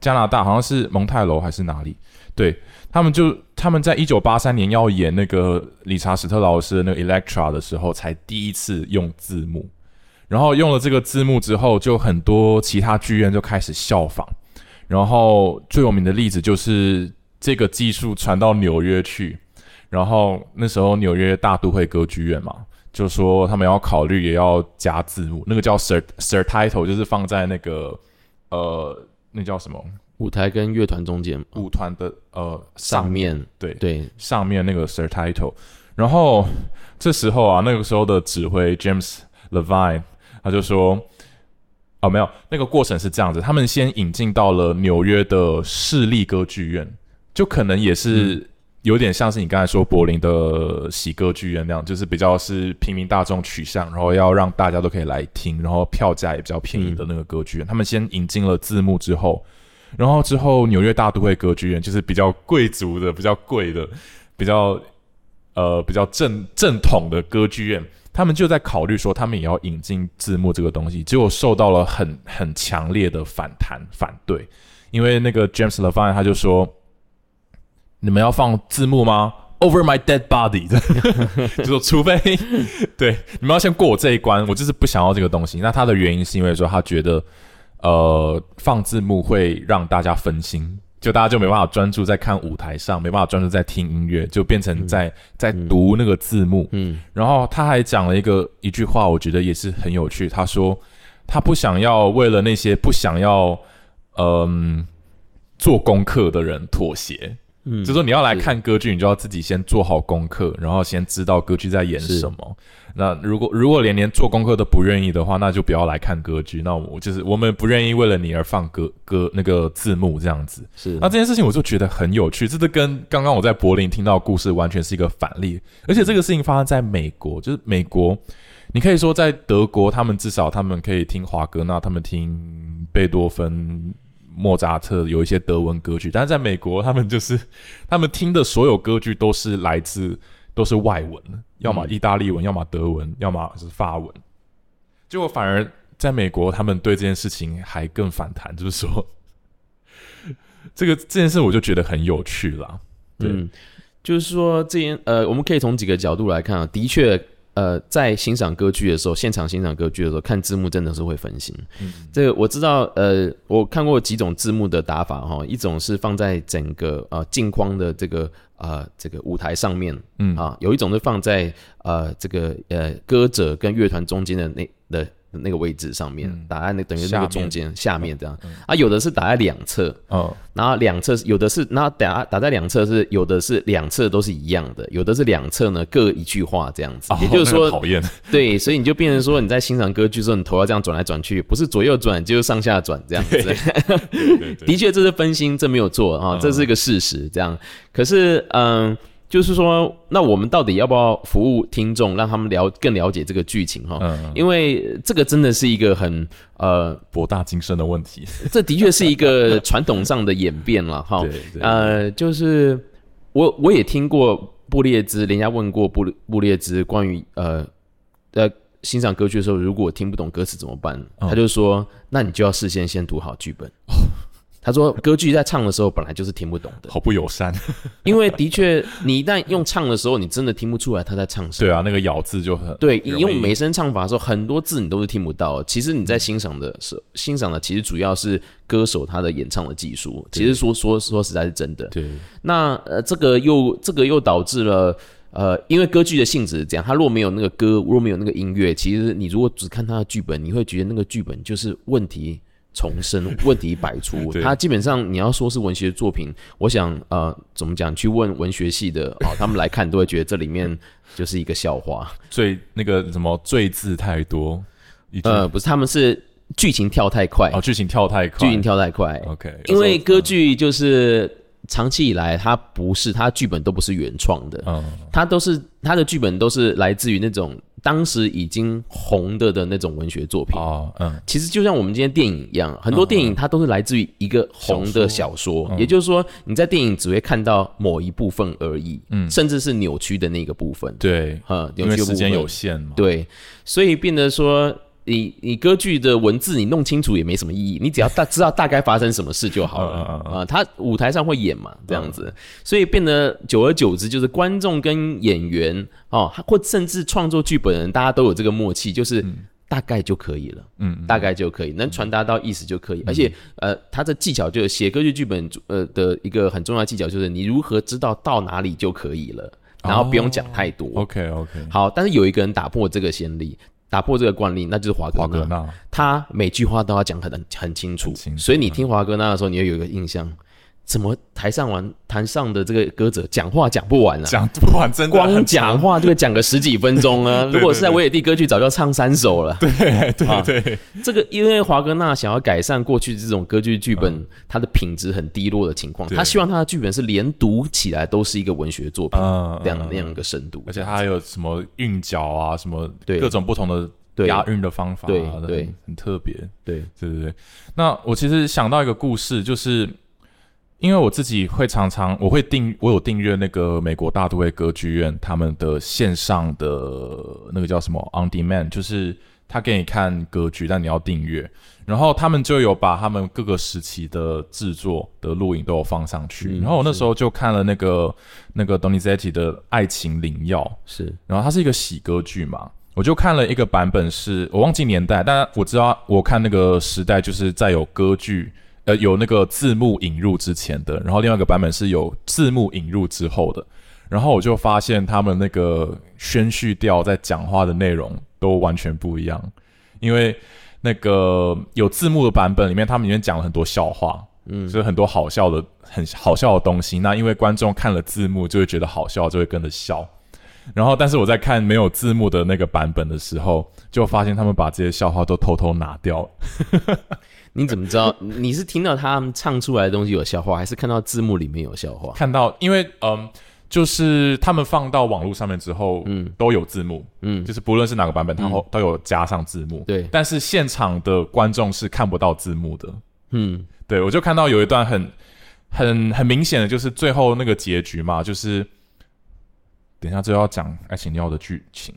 Speaker 1: 加拿大，好像是蒙泰楼还是哪里？对他们就他们在一九八三年要演那个理查史特劳斯的那个 Electra 的时候，才第一次用字幕。然后用了这个字幕之后，就很多其他剧院就开始效仿。然后最有名的例子就是这个技术传到纽约去，然后那时候纽约大都会歌剧院嘛，就说他们要考虑也要加字幕，那个叫 Sir Sir Title，就是放在那个呃那叫什么
Speaker 2: 舞台跟乐团中间
Speaker 1: 舞团的呃
Speaker 2: 上面，
Speaker 1: 对
Speaker 2: 对，
Speaker 1: 上面那个 Sir Title。然后这时候啊，那个时候的指挥 James Levine。他就说：“哦，没有，那个过程是这样子，他们先引进到了纽约的市立歌剧院，就可能也是有点像是你刚才说柏林的喜歌剧院那样，就是比较是平民大众取向，然后要让大家都可以来听，然后票价也比较便宜的那个歌剧院。他们先引进了字幕之后，然后之后纽约大都会歌剧院就是比较贵族的、比较贵的、比较呃比较正正统的歌剧院。”他们就在考虑说，他们也要引进字幕这个东西，结果受到了很很强烈的反弹反对，因为那个 James Levine 他就说：“你们要放字幕吗？Over my dead body，就说除非对你们要先过我这一关，我就是不想要这个东西。那他的原因是因为说他觉得，呃，放字幕会让大家分心。”就大家就没办法专注在看舞台上，没办法专注在听音乐，就变成在在读那个字幕。嗯，然后他还讲了一个一句话，我觉得也是很有趣。他说他不想要为了那些不想要嗯做功课的人妥协。嗯，就说你要来看歌剧，你就要自己先做好功课，然后先知道歌剧在演什么。那如果如果连连做功课都不愿意的话，那就不要来看歌剧。那我就是我们不愿意为了你而放歌歌那个字幕这样子。
Speaker 2: 是，
Speaker 1: 那这件事情我就觉得很有趣，这是跟刚刚我在柏林听到故事完全是一个反例。而且这个事情发生在美国，就是美国，你可以说在德国，他们至少他们可以听华格纳，他们听贝多芬。莫扎特有一些德文歌剧，但是在美国，他们就是 他们听的所有歌剧都是来自都是外文，要么意大利文，要么德文，要么是法文。结果反而在美国，他们对这件事情还更反弹，就是说，这个这件事我就觉得很有趣了。对，
Speaker 2: 就是说这件呃，我们可以从几个角度来看啊，的确。呃，在欣赏歌剧的时候，现场欣赏歌剧的时候，看字幕真的是会分心。嗯，这个我知道。呃，我看过几种字幕的打法哈，一种是放在整个呃镜框的这个呃这个舞台上面，嗯啊，有一种是放在呃这个呃歌者跟乐团中间的那的。那个位置上面打在那等于那个中间下面。这样。啊，有的是打在两侧哦，然后两侧有的是那打打在两侧是有的是两侧都是一样的，有的是两侧呢各一句话这样子，也就是说
Speaker 1: 讨厌。
Speaker 2: 对，所以你就变成说你在欣赏歌剧时候，你头要这样转来转去，不是左右转就是上下转这样子，的确这是分心，这没有错啊，这是一个事实这样，可是嗯。就是说，那我们到底要不要服务听众，让他们了更了解这个剧情哈？嗯，因为这个真的是一个很呃
Speaker 1: 博大精深的问题。
Speaker 2: 这的确是一个传统上的演变了哈。
Speaker 1: 对，
Speaker 2: 呃，就是我我也听过布列兹，人家问过布布列兹关于呃呃欣赏歌剧的时候，如果听不懂歌词怎么办？他就说，那你就要事先先读好剧本。他说：“歌剧在唱的时候本来就是听不懂的，
Speaker 1: 好不友善。
Speaker 2: 因为的确，你一旦用唱的时候，你真的听不出来他在唱什么。
Speaker 1: 对啊，那个咬字就很
Speaker 2: 对。你用美声唱法的时候，很多字你都是听不到。其实你在欣赏的时候，欣赏的其实主要是歌手他的演唱的技术。其实说说说实在是真的。
Speaker 1: 对。
Speaker 2: 那呃，这个又这个又导致了呃，因为歌剧的性质是这样，它若没有那个歌，若没有那个音乐，其实你如果只看他的剧本，你会觉得那个剧本就是问题。”重生问题百出，他基本上你要说是文学作品，我想呃怎么讲？去问文学系的啊，他们来看都会觉得这里面就是一个笑话。
Speaker 1: 最那个什么罪字太多，
Speaker 2: 呃不是，他们是剧情跳太快
Speaker 1: 哦，剧情跳太快，
Speaker 2: 剧情跳太快。
Speaker 1: OK，
Speaker 2: 因为歌剧就是长期以来它不是它剧本都不是原创的，嗯，它都是它的剧本都是来自于那种。当时已经红的的那种文学作品。哦，嗯，其实就像我们今天电影一样，很多电影它都是来自于一个红的小说，也就是说你在电影只会看到某一部分而已，嗯，甚至是扭曲的那个部分，
Speaker 1: 对，哈，因为时间有限嘛，
Speaker 2: 对，所以变得说，你你歌剧的文字你弄清楚也没什么意义，你只要大知道大概发生什么事就好了啊。他舞台上会演嘛，这样子，所以变得久而久之，就是观众跟演员哦，或甚至创作剧本人，大家都有这个默契，就是大概就可以了。
Speaker 1: 嗯，
Speaker 2: 大概就可以，能传达到意思就可以。而且，呃，他的技巧就是写歌剧剧本，呃的一个很重要的技巧就是你如何知道到哪里就可以了，然后不用讲太多。
Speaker 1: OK OK，
Speaker 2: 好，但是有一个人打破这个先例，打破这个惯例，那就是华哥纳。他每句话都要讲很很清楚，
Speaker 1: 很清楚。
Speaker 2: 所以你听华哥纳的时候，你会有一个印象，怎么台上玩台上的这个歌者讲话讲不完啊？
Speaker 1: 讲不完真的很
Speaker 2: 光讲话就会讲个十几分钟啊！如果是在维也蒂歌剧，早就唱三首了。
Speaker 1: 对对
Speaker 2: 啊
Speaker 1: 对，
Speaker 2: 这个因为华格纳想要改善过去这种歌剧剧本它的品质很低落的情况，他希望他的剧本是连读起来都是一个文学作品，
Speaker 1: 嗯
Speaker 2: 这样那样一个深度。
Speaker 1: 而且它还有什么韵脚啊，什么
Speaker 2: 对
Speaker 1: 各种不同的
Speaker 2: 对
Speaker 1: 押韵的方法啊，
Speaker 2: 对
Speaker 1: 很
Speaker 2: 对
Speaker 1: 很特别。
Speaker 2: 对
Speaker 1: 对对对。那我其实想到一个故事，就是因为我自己会常常我会订，我有订阅那个美国大都会歌剧院他们的线上的那个叫什么 On Demand，就是他给你看歌剧，但你要订阅。然后他们就有把他们各个时期的制作的录影都有放上去。
Speaker 2: 嗯
Speaker 1: 然后我那时候就看了那个那个 Donizetti 的《爱情灵药》，
Speaker 2: 是
Speaker 1: 然后它是一个喜歌剧嘛，我就看了一个版本是，我忘记年代，但我知道我看那个时代就是在有歌剧，呃，有那个字幕引入之前的，然后另外一个版本是有字幕引入之后的，然后我就发现他们那个宣叙调在讲话的内容都完全不一样，因为那个有字幕的版本里面，他们里面讲了很多笑话，嗯，就是很多好笑的、很好笑的东西。那因为观众看了字幕，就会觉得好笑，就会跟着笑。然后，但是我在看没有字幕的那个版本的时候，就发现他们把这些笑话都偷偷拿掉了。
Speaker 2: 你怎么知道？你是听到他们唱出来的东西有笑话，还是看到字幕里面有笑话？
Speaker 1: 看到，因为嗯，就是他们放到网络上面之后，嗯，都有字幕，
Speaker 2: 嗯
Speaker 1: 就是不论是哪个版本，它后都有加上字幕。
Speaker 2: 对
Speaker 1: 但是现场的观众是看不到字幕的。
Speaker 2: 嗯，
Speaker 1: 对，我就看到有一段很很很明显的，就是最后那个结局嘛，就是等一下就要讲《爱情尿》的剧情。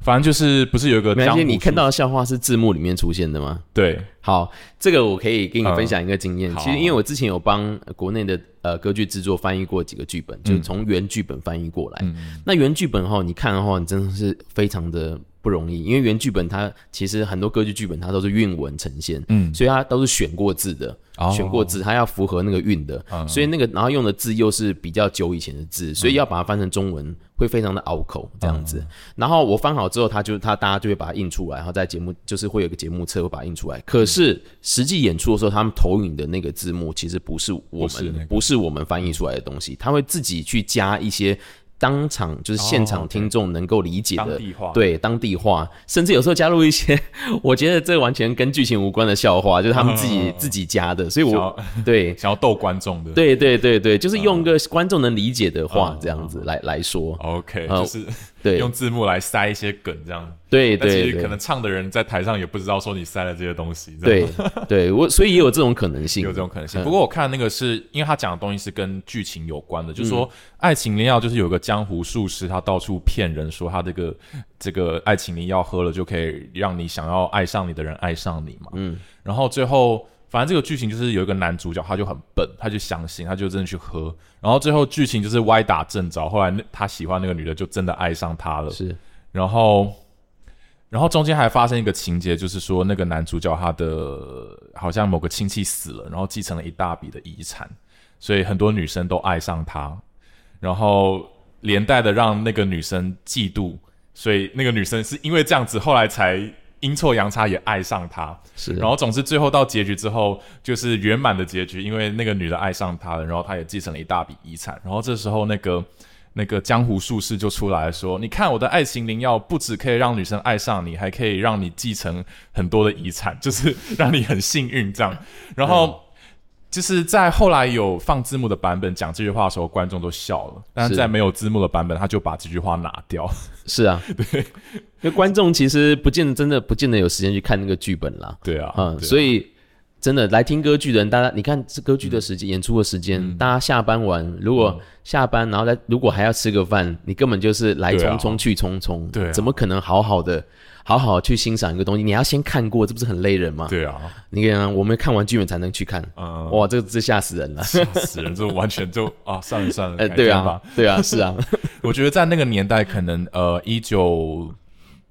Speaker 1: 反正就是不是有一个
Speaker 2: 没关系，
Speaker 1: 江
Speaker 2: 你看到的笑话是字幕里面出现的吗？
Speaker 1: 对
Speaker 2: 好，这个我可以跟你分享一个经验。
Speaker 1: 嗯
Speaker 2: 其实因为我之前有帮呃国内的呃歌剧制作翻译过几个剧本，就是从原剧本翻译过来。
Speaker 1: 嗯
Speaker 2: 那原剧本哈，你看的话，你真的是非常的不容易，因为原剧本它其实很多歌剧剧本它都是韵文呈现，
Speaker 1: 嗯
Speaker 2: 所以它都是选过字的。
Speaker 1: 哦
Speaker 2: 选过字，它要符合那个韵的，
Speaker 1: 嗯
Speaker 2: 所以那个然后用的字又是比较久以前的字，所以要把它翻成中文会非常的拗口这样
Speaker 1: 嗯
Speaker 2: 子。然后我翻好之后，它就它大家就会把它印出来，然后在节目就是会有个节目册会把它印出来。可是实际演出的时候，他们投影的那个字幕其实不是我们不是我们翻译出来的东西，他会自己去加一些当场就是现
Speaker 1: 哦
Speaker 2: 场听众能够理解的
Speaker 1: 当地化
Speaker 2: 对当地话，甚至有时候加入一些 我觉得这完全跟剧情无关的笑话，就是他们自己、自己加的，所以我
Speaker 1: 想
Speaker 2: 对。
Speaker 1: 想要逗观众的。
Speaker 2: 对对对对，就是用一个观众能理解的话这样子来来说
Speaker 1: ，，OK，
Speaker 2: 呃
Speaker 1: 就是
Speaker 2: 对。
Speaker 1: 用字幕来塞一些梗，这样。
Speaker 2: 对对
Speaker 1: 可能唱的人在台上也不知道说你塞了这些东西。
Speaker 2: 对 对，我所以也有这种可能性，
Speaker 1: 有这种可能性。
Speaker 2: 嗯。
Speaker 1: 不过我看那个是因为他讲的东西是跟剧情有关的，就是说爱情灵药就是有个江湖术士，他到处骗人说他这个这个爱情灵药喝了就可以让你想要爱上你的人爱上你嘛。嗯，然后最后。反正这个剧情就是有一个男主角，他就很笨，他就相信，他就真的去喝，然后最后剧情就是歪打正着，后来那他喜欢那个女的就真的爱上他了，
Speaker 2: 是
Speaker 1: 然后，然后中间还发生一个情节，就是说那个男主角他的好像某个亲戚死了，然后继承了一大笔的遗产，所以很多女生都爱上他，然后连带的让那个女生嫉妒，所以那个女生是因为这样子，后来才阴错阳差也爱上他。
Speaker 2: 是，
Speaker 1: 然后总之最后到结局之后，就是圆满的结局，因为那个女的爱上他了，然后他也继承了一大笔遗产。然后这时候那个那个江湖术士就出来说：“你看我的爱情灵药，不只可以让女生爱上你，还可以让你继承很多的遗产，就是让你很幸运这样。”然后。就是在后来有放字幕的版本讲这句话的时候，观众都笑了；但是
Speaker 2: 是。
Speaker 1: 在没有字幕的版本，他就把这句话拿掉。
Speaker 2: 是啊，对，因为观众其实不见得真的不见得有时间去看那个剧本啦，
Speaker 1: 对啊，
Speaker 2: 嗯，
Speaker 1: 啊。
Speaker 2: 所以真的来听歌剧的人，大家你看这歌剧的时间、演出的时间，大家下班完，如果下班然后再如果还要吃个饭，你根本就是来匆匆去匆匆，
Speaker 1: 对啊。
Speaker 2: 怎么可能好好的好好去欣赏一个东西，你要先看过，这不是很累人吗？
Speaker 1: 对啊，
Speaker 2: 你看，我们看完剧本才能去看。
Speaker 1: 嗯，
Speaker 2: 哇，这这吓死人了！
Speaker 1: 吓死人，就完全就啊，算了算了，
Speaker 2: 呃，
Speaker 1: 改
Speaker 2: 对啊对啊，是啊，
Speaker 1: 我觉得在那个年代，可能呃一九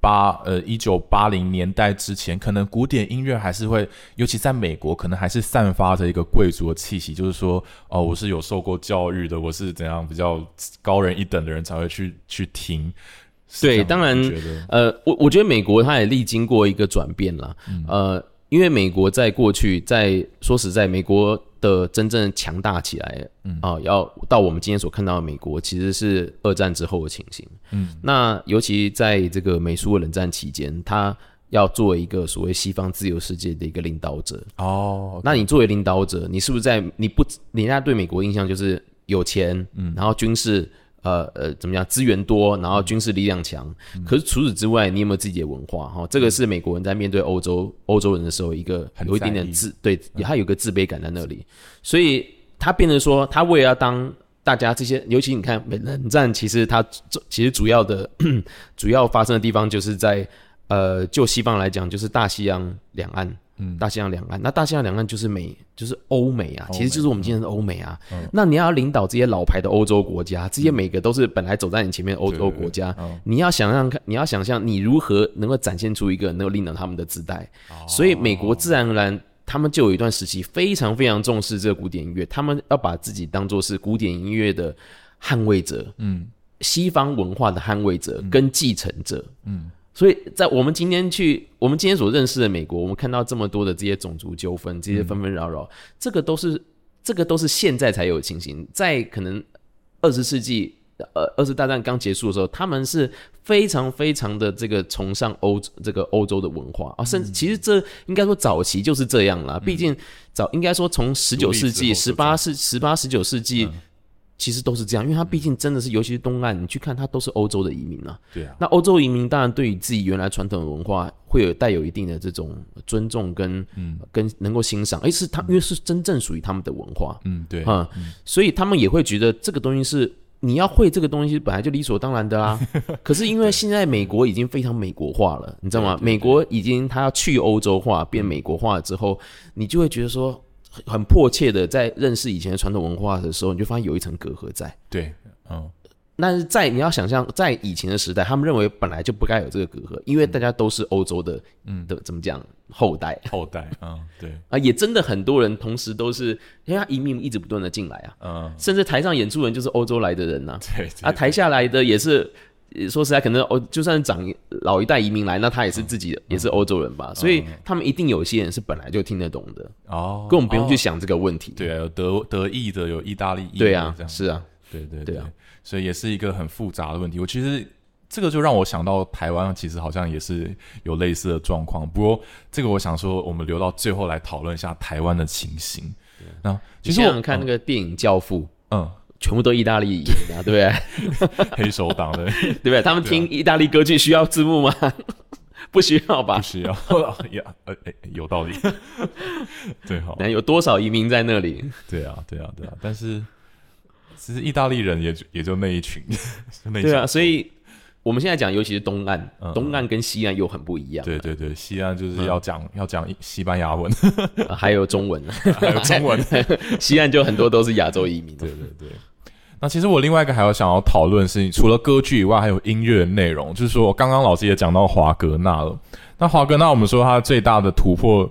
Speaker 1: 八呃一九八零年代之前，可能古典音乐还是会，尤其在美国，可能还是散发着一个贵族的气息，就是说哦，我是有受过教育的，我是怎样比较高人一等的人才会去去听。
Speaker 2: 对当然呃，我我觉得美国它也历经过一个转变啦，呃，因为美国在过去，在说实在，美国的真正强大起来，啊、要到我们今天所看到的美国，其实是二战之后的情形。嗯，那尤其在这个美苏的冷战期间，它要作为一个所谓西方自由世界的一个领导者，
Speaker 1: 哦，
Speaker 2: 那你作为领导者，你是不是在你不人家对美国印象就是有钱，嗯，然后军事呃呃怎么样资源多，然后军事力量强。可是除此之外，你有没有自己的文化？哈，这个是美国人在面对欧洲欧洲人的时候一个有一点点自对，他有个自卑感在那里，所以他变成说，他为了要当。大家这些，尤其你看冷战，其实它其实主要的 主要发生的地方就是在呃，就西方来讲，就是大西洋两岸，嗯，大西洋两岸。那大西洋两岸就是美，就是欧美啊，其实就是我们今天的欧美啊。那你要领导这些老牌的欧洲国家，这些每个都是本来走在你前面的欧洲国家
Speaker 1: 嗯，
Speaker 2: 你要想象看，你要想象你如何能够展现出一个能够领导他们的姿态。
Speaker 1: 哦
Speaker 2: 所以美国自然而然。他们就有一段时期非常非常重视这个古典音乐，他们要把自己当做是古典音乐的捍卫者，
Speaker 1: 嗯
Speaker 2: 西方文化的捍卫者跟继承者。嗯，所以在我们今天去，我们今天所认识的美国，我们看到这么多的这些种族纠纷，这些纷纷扰扰，这个都是这个都是现在才有的情形，在可能二十世纪。呃，二次大战刚结束的时候，他们是非常非常的这个崇尚欧这个欧洲的文化啊，甚至其实这应该说早期就是这样啦。毕竟早应该说从十九世纪、十八世、十八、十九世纪，其实都是这样，因为他毕竟真的是，尤其是东岸，你去看他都是欧洲的移民啊。
Speaker 1: 对啊，
Speaker 2: 那欧洲移民当然对于自己原来传统的文化会有带有一定的这种尊重跟
Speaker 1: 嗯。
Speaker 2: 跟能够欣赏，诶，是他因为是真正属于他们的文化，
Speaker 1: 嗯对，
Speaker 2: 嗯，所以他们也会觉得这个东西是你要会这个东西本来就理所当然的啦。可是因为现在美国已经非常美国化了，你知道吗？
Speaker 1: 对对对。
Speaker 2: 美国已经它要去欧洲化变美国化之后，你就会觉得说很很迫切的在认识以前的传统文化的时候，你就发现有一层隔阂在。
Speaker 1: 对，嗯。
Speaker 2: 但是在你要想象，在以前的时代，他们认为本来就不该有这个隔阂，因为大家都是欧洲的，嗯。的怎么讲后代。
Speaker 1: 后代，嗯对，
Speaker 2: 啊，也真的很多人同时都是，因为他移民一直不断的进来啊，
Speaker 1: 嗯。
Speaker 2: 甚至台上演出人就是欧洲来的人呐、
Speaker 1: 对
Speaker 2: 啊，台下来的也是。呃说实在，可能欧就算长老一代移民来，那他也是自己、也是欧洲人吧，所以他们一定有些人是本来就听得懂的，
Speaker 1: 哦，
Speaker 2: 根本不用去
Speaker 1: 哦
Speaker 2: 想这个问题。
Speaker 1: 对啊，有德德意的，有意大利裔的，
Speaker 2: 对啊是啊，
Speaker 1: 对对
Speaker 2: 对啊，
Speaker 1: 所以也是一个很复杂的问题。我其实这个就让我想到台湾，其实好像也是有类似的状况。不过这个我想说，我们留到最后来讨论一下台湾的情形。那其
Speaker 2: 你
Speaker 1: 实我
Speaker 2: 想想看那个电影《教父》，
Speaker 1: 嗯，
Speaker 2: 全部都意大利移民啊，对不对？
Speaker 1: 黑手党的
Speaker 2: 对不对？他们听意大利歌剧需要字幕吗？不需要吧
Speaker 1: 不？需要，也呃诶有道理，对哈，
Speaker 2: 那有多少移民在那里？
Speaker 1: 对啊，对啊，对啊。但是其实意大利人也就也就那一群，就那一群
Speaker 2: 对啊，所以我们现在讲，尤其是东岸，
Speaker 1: 嗯
Speaker 2: 东岸跟西岸又很不一样。
Speaker 1: 对对对，西岸就是
Speaker 2: 嗯
Speaker 1: 要讲、要讲西班牙文，
Speaker 2: 啊还有中文，
Speaker 1: 还有中文。
Speaker 2: 西岸就很多都是亚洲移民。
Speaker 1: 对对对。那其实我另外一个还有想要讨论是，除了歌剧以外，还有音乐的内容。就是说，刚刚老师也讲到华格纳了。那华格纳，我们说他最大的突破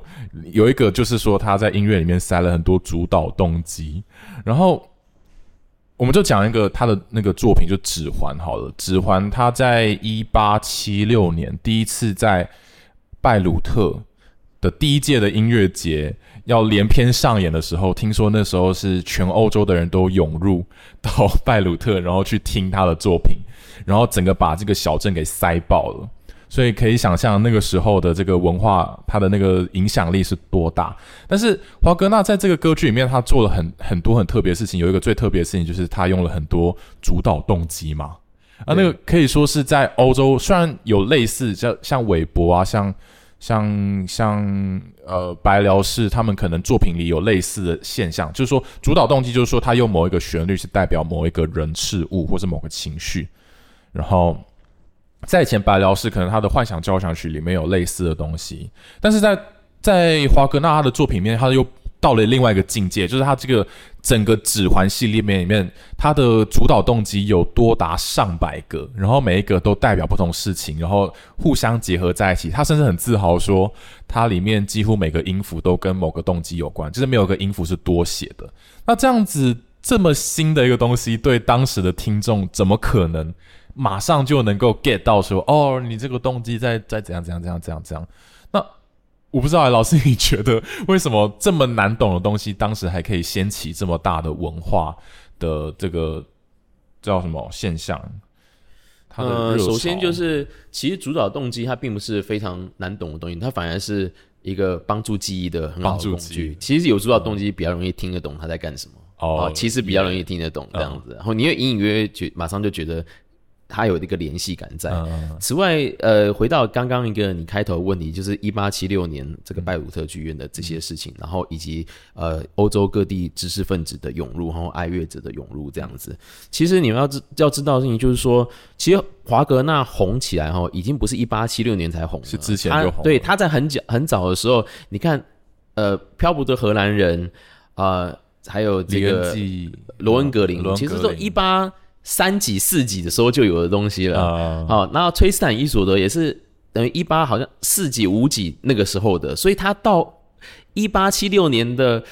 Speaker 1: 有一个，就是说他在音乐里面塞了很多主导动机。然后，我们就讲一个他的那个作品，就《指环》好了。《指环》他在一八七六年第一次在拜鲁特的第一届的音乐节要连篇上演的时候，听说那时候是全欧洲的人都涌入到拜鲁特，然后去听他的作品，然后整个把这个小镇给塞爆了。所以可以想象那个时候的这个文化，它的那个影响力是多大。但是华格纳在这个歌剧里面，他做了很很多很特别的事情。有一个最特别的事情，就是他用了很多主导动机嘛。啊，那个可以说是在欧洲，虽然有类似像像韦伯啊，像像像呃白辽士，他们可能作品里有类似的现象，就是说主导动机就是说他用某一个旋律是代表某一个人事物或是某个情绪，然后在以前白辽士可能他的幻想交响曲里面有类似的东西，但是在在华格纳他的作品里面，他又到了另外一个境界，就是他这个整个指环系列面里面，他的主导动机有多达上百个，然后每一个都代表不同事情，然后互相结合在一起。他甚至很自豪说，它里面几乎每个音符都跟某个动机有关，就是没有个音符是多写的。那这样子这么新的一个东西，对当时的听众怎么可能马上就能够 get 到说，哦，你这个动机在在怎样怎样怎样怎样怎样？我不知道，老师，你觉得为什么这么难懂的东西，当时还可以掀起这么大的文化的这个叫什么现象？它的
Speaker 2: 呃，首先就是，其实主导动机它并不是非常难懂的东西，它反而是一个帮助记忆的很好的工具。其实有主导动机比较容易听得懂他在干什么。
Speaker 1: 哦
Speaker 2: 哦，其实比较容易听得懂这样子，然后你也隐隐约约觉马上就觉得它有一个联系感在。
Speaker 1: 嗯
Speaker 2: 此外，呃，回到刚刚一个你开头的问题，就是一八七六年这个拜鲁特剧院的这些事情，然后以及呃欧洲各地知识分子的涌入，然后爱乐者的涌入这样子。其实你们要知要知道的事情就是说，其实华格纳红起来哈，已经不是一八七六年才红了，
Speaker 1: 是之前
Speaker 2: 他
Speaker 1: 就红了。
Speaker 2: 对，他在很早很早的时候，你看，呃，漂泊的荷兰人，呃，还有这
Speaker 1: 李
Speaker 2: 个罗恩格林，其实都一八三几四几的时候就有的东西了。
Speaker 1: 啊
Speaker 2: 好、然后崔斯坦伊索德也是等于一八好像四几五几那个时候的，所以他到一八七六年的。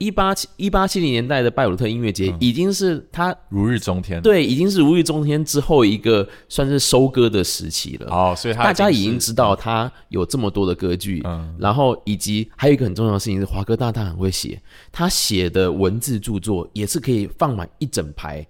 Speaker 2: 一八七一八七零年代的拜鲁特音乐节，已经是他
Speaker 1: 如日中天。
Speaker 2: 对，已经是如日中天之后一个算是收割的时期了。
Speaker 1: 哦，所以他
Speaker 2: 大家已经
Speaker 1: 是
Speaker 2: 知道他有这么多的歌剧，
Speaker 1: 嗯
Speaker 2: 然后以及还有一个很重要的事情是，华哥大他很会写，他写的文字著作也是可以放满一整排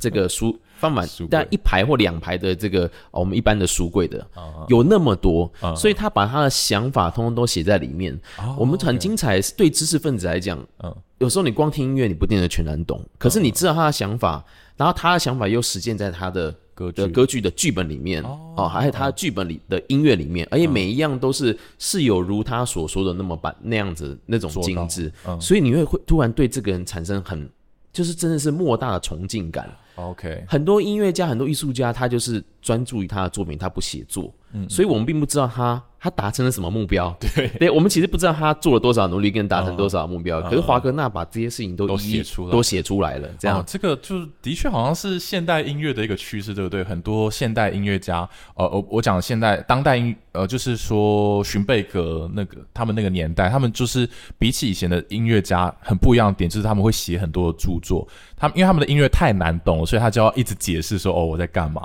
Speaker 2: 这个书，放满
Speaker 1: 书柜。
Speaker 2: 大概一排或两排的这个、哦我们一般的书柜的，
Speaker 1: 啊
Speaker 2: 有那么多，
Speaker 1: 嗯
Speaker 2: 所以他把他的想法通通都写在里面。
Speaker 1: 哦
Speaker 2: 我们很精彩，对知识分子来讲，
Speaker 1: 嗯。
Speaker 2: 有时候你光听音乐，你不见得全然懂，可是你知道他的想法，然后他的想法又实践在他的
Speaker 1: 歌剧。
Speaker 2: 的歌剧的剧本里面哦。还有他的剧本里的音乐里面，而且
Speaker 1: 嗯
Speaker 2: 每一样都是是有如他所说的那么版那样子那种精致，
Speaker 1: 嗯。
Speaker 2: 所以你会会突然对这个人产生很就是真的是莫大的崇敬感。
Speaker 1: OK，
Speaker 2: 很多音乐家、很多艺术家，他就是专注于他的作品，他不写作，
Speaker 1: 嗯
Speaker 2: 所以我们并不知道他他达成了什么目标。对，对我们其实不知道他做了多少努力跟达成多少目标。可是华格纳把这些事情都
Speaker 1: 写出来
Speaker 2: 都写出来了，这样
Speaker 1: 哦、这个就的确好像是现代音乐的一个趋势，对不对？很多现代音乐家，呃，我我讲现代当代音，呃，就是说荀贝格那个他们那个年代，他们就是比起以前的音乐家很不一样的点，就是他们会写很多的著作。他们因为他们的音乐太难懂了，所以他就要一直解释说，哦，我在干嘛？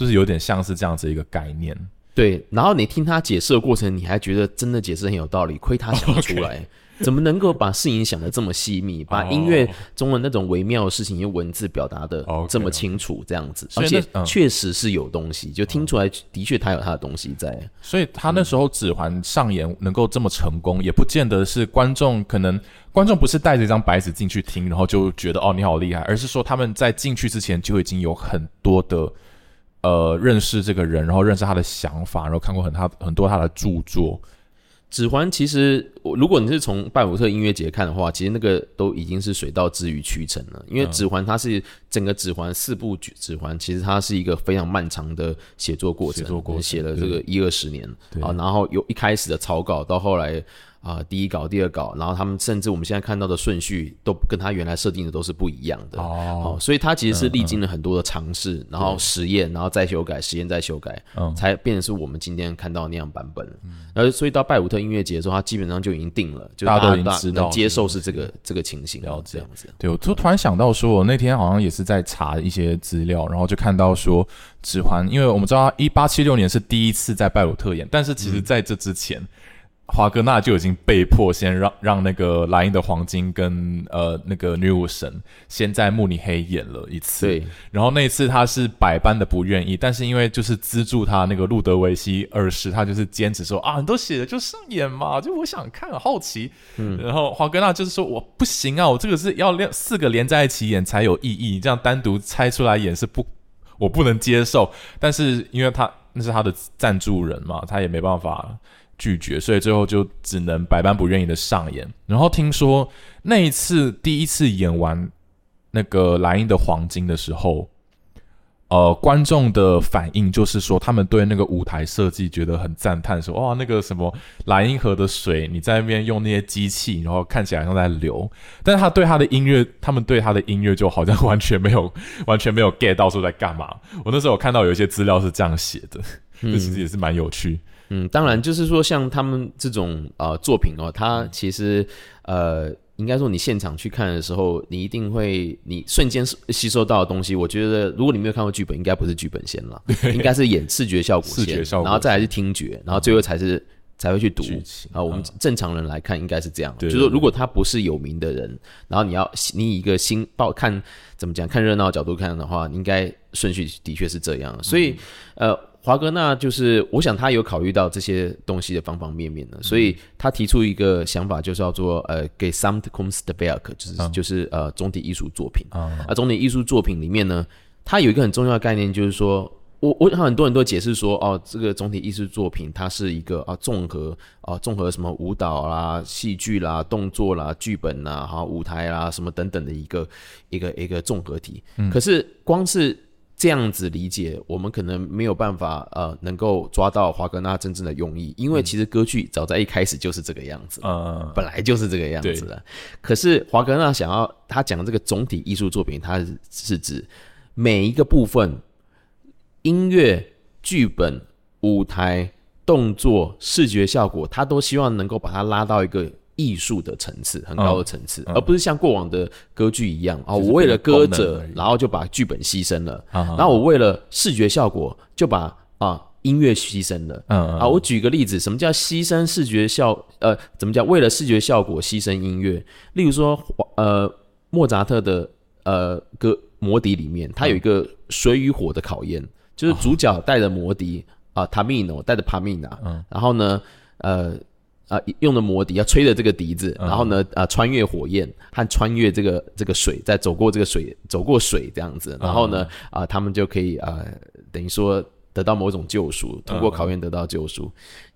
Speaker 1: 是不是有点像是这样子一个概念？
Speaker 2: 对。然后你听他解释的过程，你还觉得真的解释很有道理，亏他想得出来。怎么能够把事情想得这么细密，把音乐中的那种微妙的事情用文字表达的这么清楚，这样子，而且
Speaker 1: 嗯
Speaker 2: 确实是有东西，就听出来，的确他有他的东西在。
Speaker 1: 所以他那时候指环上演能够这么成功，也不见得是观众可能观众不是带着一张白纸进去听，然后就觉得哦你好厉害，而是说他们在进去之前就已经有很多的呃认识这个人，然后认识他的想法，然后看过很他很多他的著作。
Speaker 2: 指环其实，我如果你是从拜福特音乐节看的话，其实那个都已经是水到之于渠成了。因为指环它是整个指环四部曲指环，其实它是一个非常漫长的写作过程，
Speaker 1: 写作过程
Speaker 2: 写了这个一二十年啊，然后有一开始的草稿到后来啊、第一稿、第二稿，然后他们甚至我们现在看到的顺序都跟他原来设定的都是不一样的。
Speaker 1: 哦
Speaker 2: 哦，所以他其实是历经了很多的尝试，然后实验，然后再修改，实验再修改，
Speaker 1: 嗯
Speaker 2: 才变成是我们今天看到那样版本。然后所以到拜鲁特音乐节的时候，他基本上就已经定了，就
Speaker 1: 大家都已经
Speaker 2: 大
Speaker 1: 知道
Speaker 2: 能接受是这个这个情形，
Speaker 1: 然后
Speaker 2: 这样子。
Speaker 1: 对，我就突然想到说，我那天好像也是在查一些资料，然后就看到说，指环，因为我们知道一八七六年是第一次在拜鲁特演，但是其实在这之前，华格纳就已经被迫先让让那个莱茵的黄金跟呃那个女武神先在慕尼黑演了一次，
Speaker 2: 对，
Speaker 1: 然后那一次他是百般的不愿意，但是因为就是资助他那个路德维希二世，他就是坚持说啊，你都写了就上演嘛，就我想看，好奇。嗯，然后华格纳就是说我不行啊，我这个是要连四个连在一起演才有意义，这样单独拆出来演是不我不能接受。但是因为他那是他的赞助人嘛，他也没办法拒绝，所以最后就只能百般不愿意的上演。然后听说那一次第一次演完那个莱茵的黄金的时候，呃，观众的反应就是说，他们对那个舞台设计觉得很赞叹，说哇，那个什么莱茵河的水，你在那边用那些机器，然后看起来像在流。但是他对他的音乐，他们对他的音乐就好像完全没有，完全没有 get 到说在干嘛。我那时候看到有一些资料是这样写的，这 其实也是蛮有趣。
Speaker 2: 嗯，当然就是说，像他们这种呃作品哦，它其实呃。应该说，你现场去看的时候，你一定会，你瞬间吸收到的东西。我觉得，如果你没有看过剧本，应该不是剧本先了，应该是演视觉效果先，然后再来是听觉，然后最后才是才会去读啊。我们正常人来看，应该是这样。就是说，如果他不是有名的人，然后你要你以一个新报看怎么讲，看热闹角度看的话，应该顺序的确是这样。所以，呃。华格纳就是，我想他有考虑到这些东西的方方面面的，所以他提出一个想法，就是要做呃给 some kunst werk，就是就是呃总体艺术作品啊。总体艺术作品里面呢，它有一个很重要的概念，就是说我我很多人都解释说，哦，这个总体艺术作品它是一个啊综合啊综合什么舞蹈啦、戏剧啦、动作啦、剧本啦、哈舞台啦什么等等的一个一个一个综合体。可是光是这样子理解，我们可能没有办法呃，能够抓到华格纳真正的用意，因为其实歌剧早在一开始就是这个样子，嗯，本来就是这个样子的。可是华格纳想要他讲这个总体艺术作品，他是指每一个部分，音乐、剧本、舞台、动作、视觉效果，他都希望能够把它拉到一个。艺术的层次很高的层次，而不是像过往的歌剧一样啊，我为了歌者，然后就把剧本牺牲了，然后我为了视觉效果就把啊音乐牺牲了。嗯啊，我举个例子，什么叫牺牲视觉效？呃，怎么叫？为了视觉效果牺牲音乐？例如说，呃，莫扎特的呃歌《魔笛》里面，它有一个水与火的考验，就是主角带着魔笛啊，塔米诺带着帕米娜，然后呢，呃。啊，用的魔笛要吹的这个笛子，然后呢，啊，穿越火焰和穿越这个这个水，再走过这个水，走过水这样子，然后呢，啊，他们就可以啊，等于说得到某种救赎，通过考验得到救赎。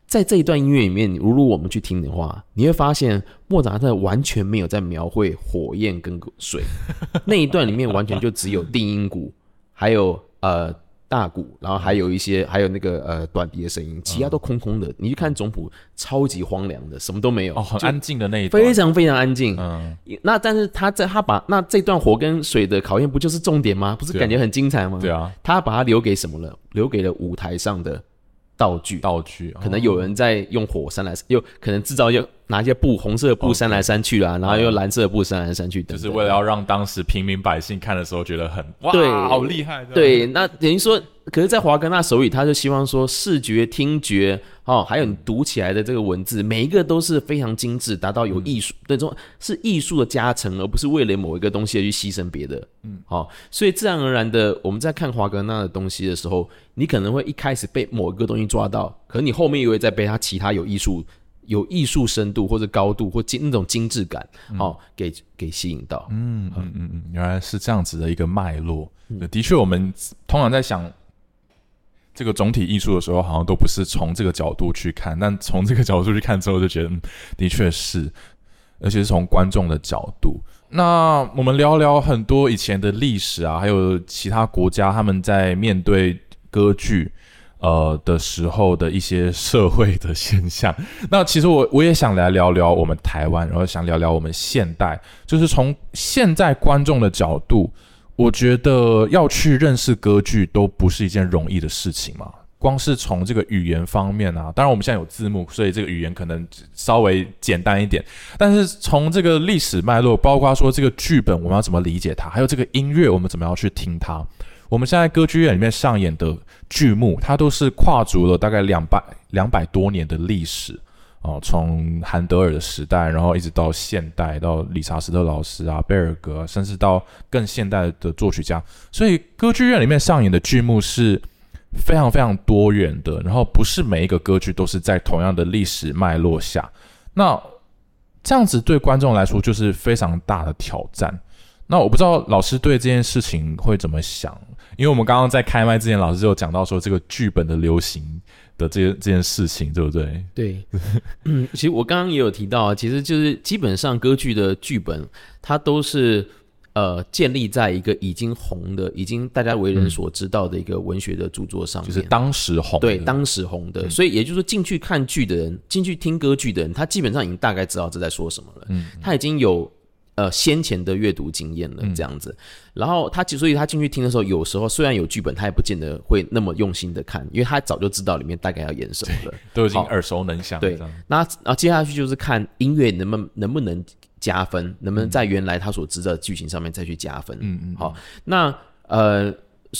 Speaker 2: 在这一段音乐里面，如果我们去听的话，你会发现莫扎特完全没有在描绘火焰跟水，那一段里面完全就只有定音鼓，还有呃。大鼓，然后还有一些，还有那个呃短笛的声音，其他都空空的。你去看总谱，超级荒凉的，什么都没有，
Speaker 1: 哦，很安静的那一段，
Speaker 2: 非常非常安静。嗯，那但是他在他把那这段火跟水的考验，不就是重点吗？不是感觉很精彩吗？
Speaker 1: 对啊，
Speaker 2: 他把它留给什么了？留给了舞台上的。道具，
Speaker 1: 道具，
Speaker 2: 可能有人在用火山来，又可能制造又拿一些布，红色的布扇来扇去啦，然后用蓝色的布扇来扇去，
Speaker 1: 就是为了要让当时平民百姓看的时候觉得很哇，好厉害。
Speaker 2: 对，那等于说，可是，在华格纳手里，他就希望说，视觉、听觉。哦，还有你读起来的这个文字，每一个都是非常精致，达到有艺术那种是艺术的加成，而不是为了某一个东西而去牺牲别的。嗯，好，所以自然而然的，我们在看华格纳的东西的时候，你可能会一开始被某一个东西抓到，可能你后面又会再被他其他有艺术、有艺术深度或者高度或精那种精致感，哦，给给吸引到。
Speaker 1: 嗯嗯嗯嗯，原来是这样子的一个脉络。的确，我们通常在想。这个总体艺术的时候，好像都不是从这个角度去看，但从这个角度去看之后，就觉得 的确是，而且是从观众的角度。那我们聊聊很多以前的历史啊，还有其他国家他们在面对歌剧呃的时候的一些社会的现象。那其实我我也想来聊聊我们台湾，然后想聊聊我们现代，就是从现在观众的角度。我觉得要去认识歌剧都不是一件容易的事情嘛。光是从这个语言方面啊，当然我们现在有字幕，所以这个语言可能稍微简单一点。但是从这个历史脉络，包括说这个剧本我们要怎么理解它，还有这个音乐我们怎么样去听它。我们现在歌剧院里面上演的剧目，它都是跨足了大概两百两百多年的历史。哦，从韩德尔的时代，然后一直到现代，到理查斯特老师啊、贝尔格，甚至到更现代的作曲家，所以歌剧院里面上演的剧目是非常非常多元的。然后不是每一个歌剧都是在同样的历史脉络下，那这样子对观众来说就是非常大的挑战。那我不知道老师对这件事情会怎么想，因为我们刚刚在开麦之前，老师就讲到说这个剧本的流行。的这这件事情，对不对？
Speaker 2: 对，嗯，其实我刚刚也有提到啊，其实就是基本上歌剧的剧本，它都是呃建立在一个已经红的、已经大家为人所知道的一个文学的著作上面，
Speaker 1: 就是当时红的，
Speaker 2: 对当时红的，所以也就是说进去看剧的人、进去听歌剧的人，他基本上已经大概知道这在说什么了，嗯，他已经有。呃，先前的阅读经验了这样子，然后他所以他进去听的时候，有时候虽然有剧本，他也不见得会那么用心的看，因为他早就知道里面大概要演什么了，
Speaker 1: 都已经耳熟能详。
Speaker 2: 对，那啊接下去就是看音乐能不能能不能加分，能不能在原来他所知的剧情上面再去加分。嗯嗯。好，那呃，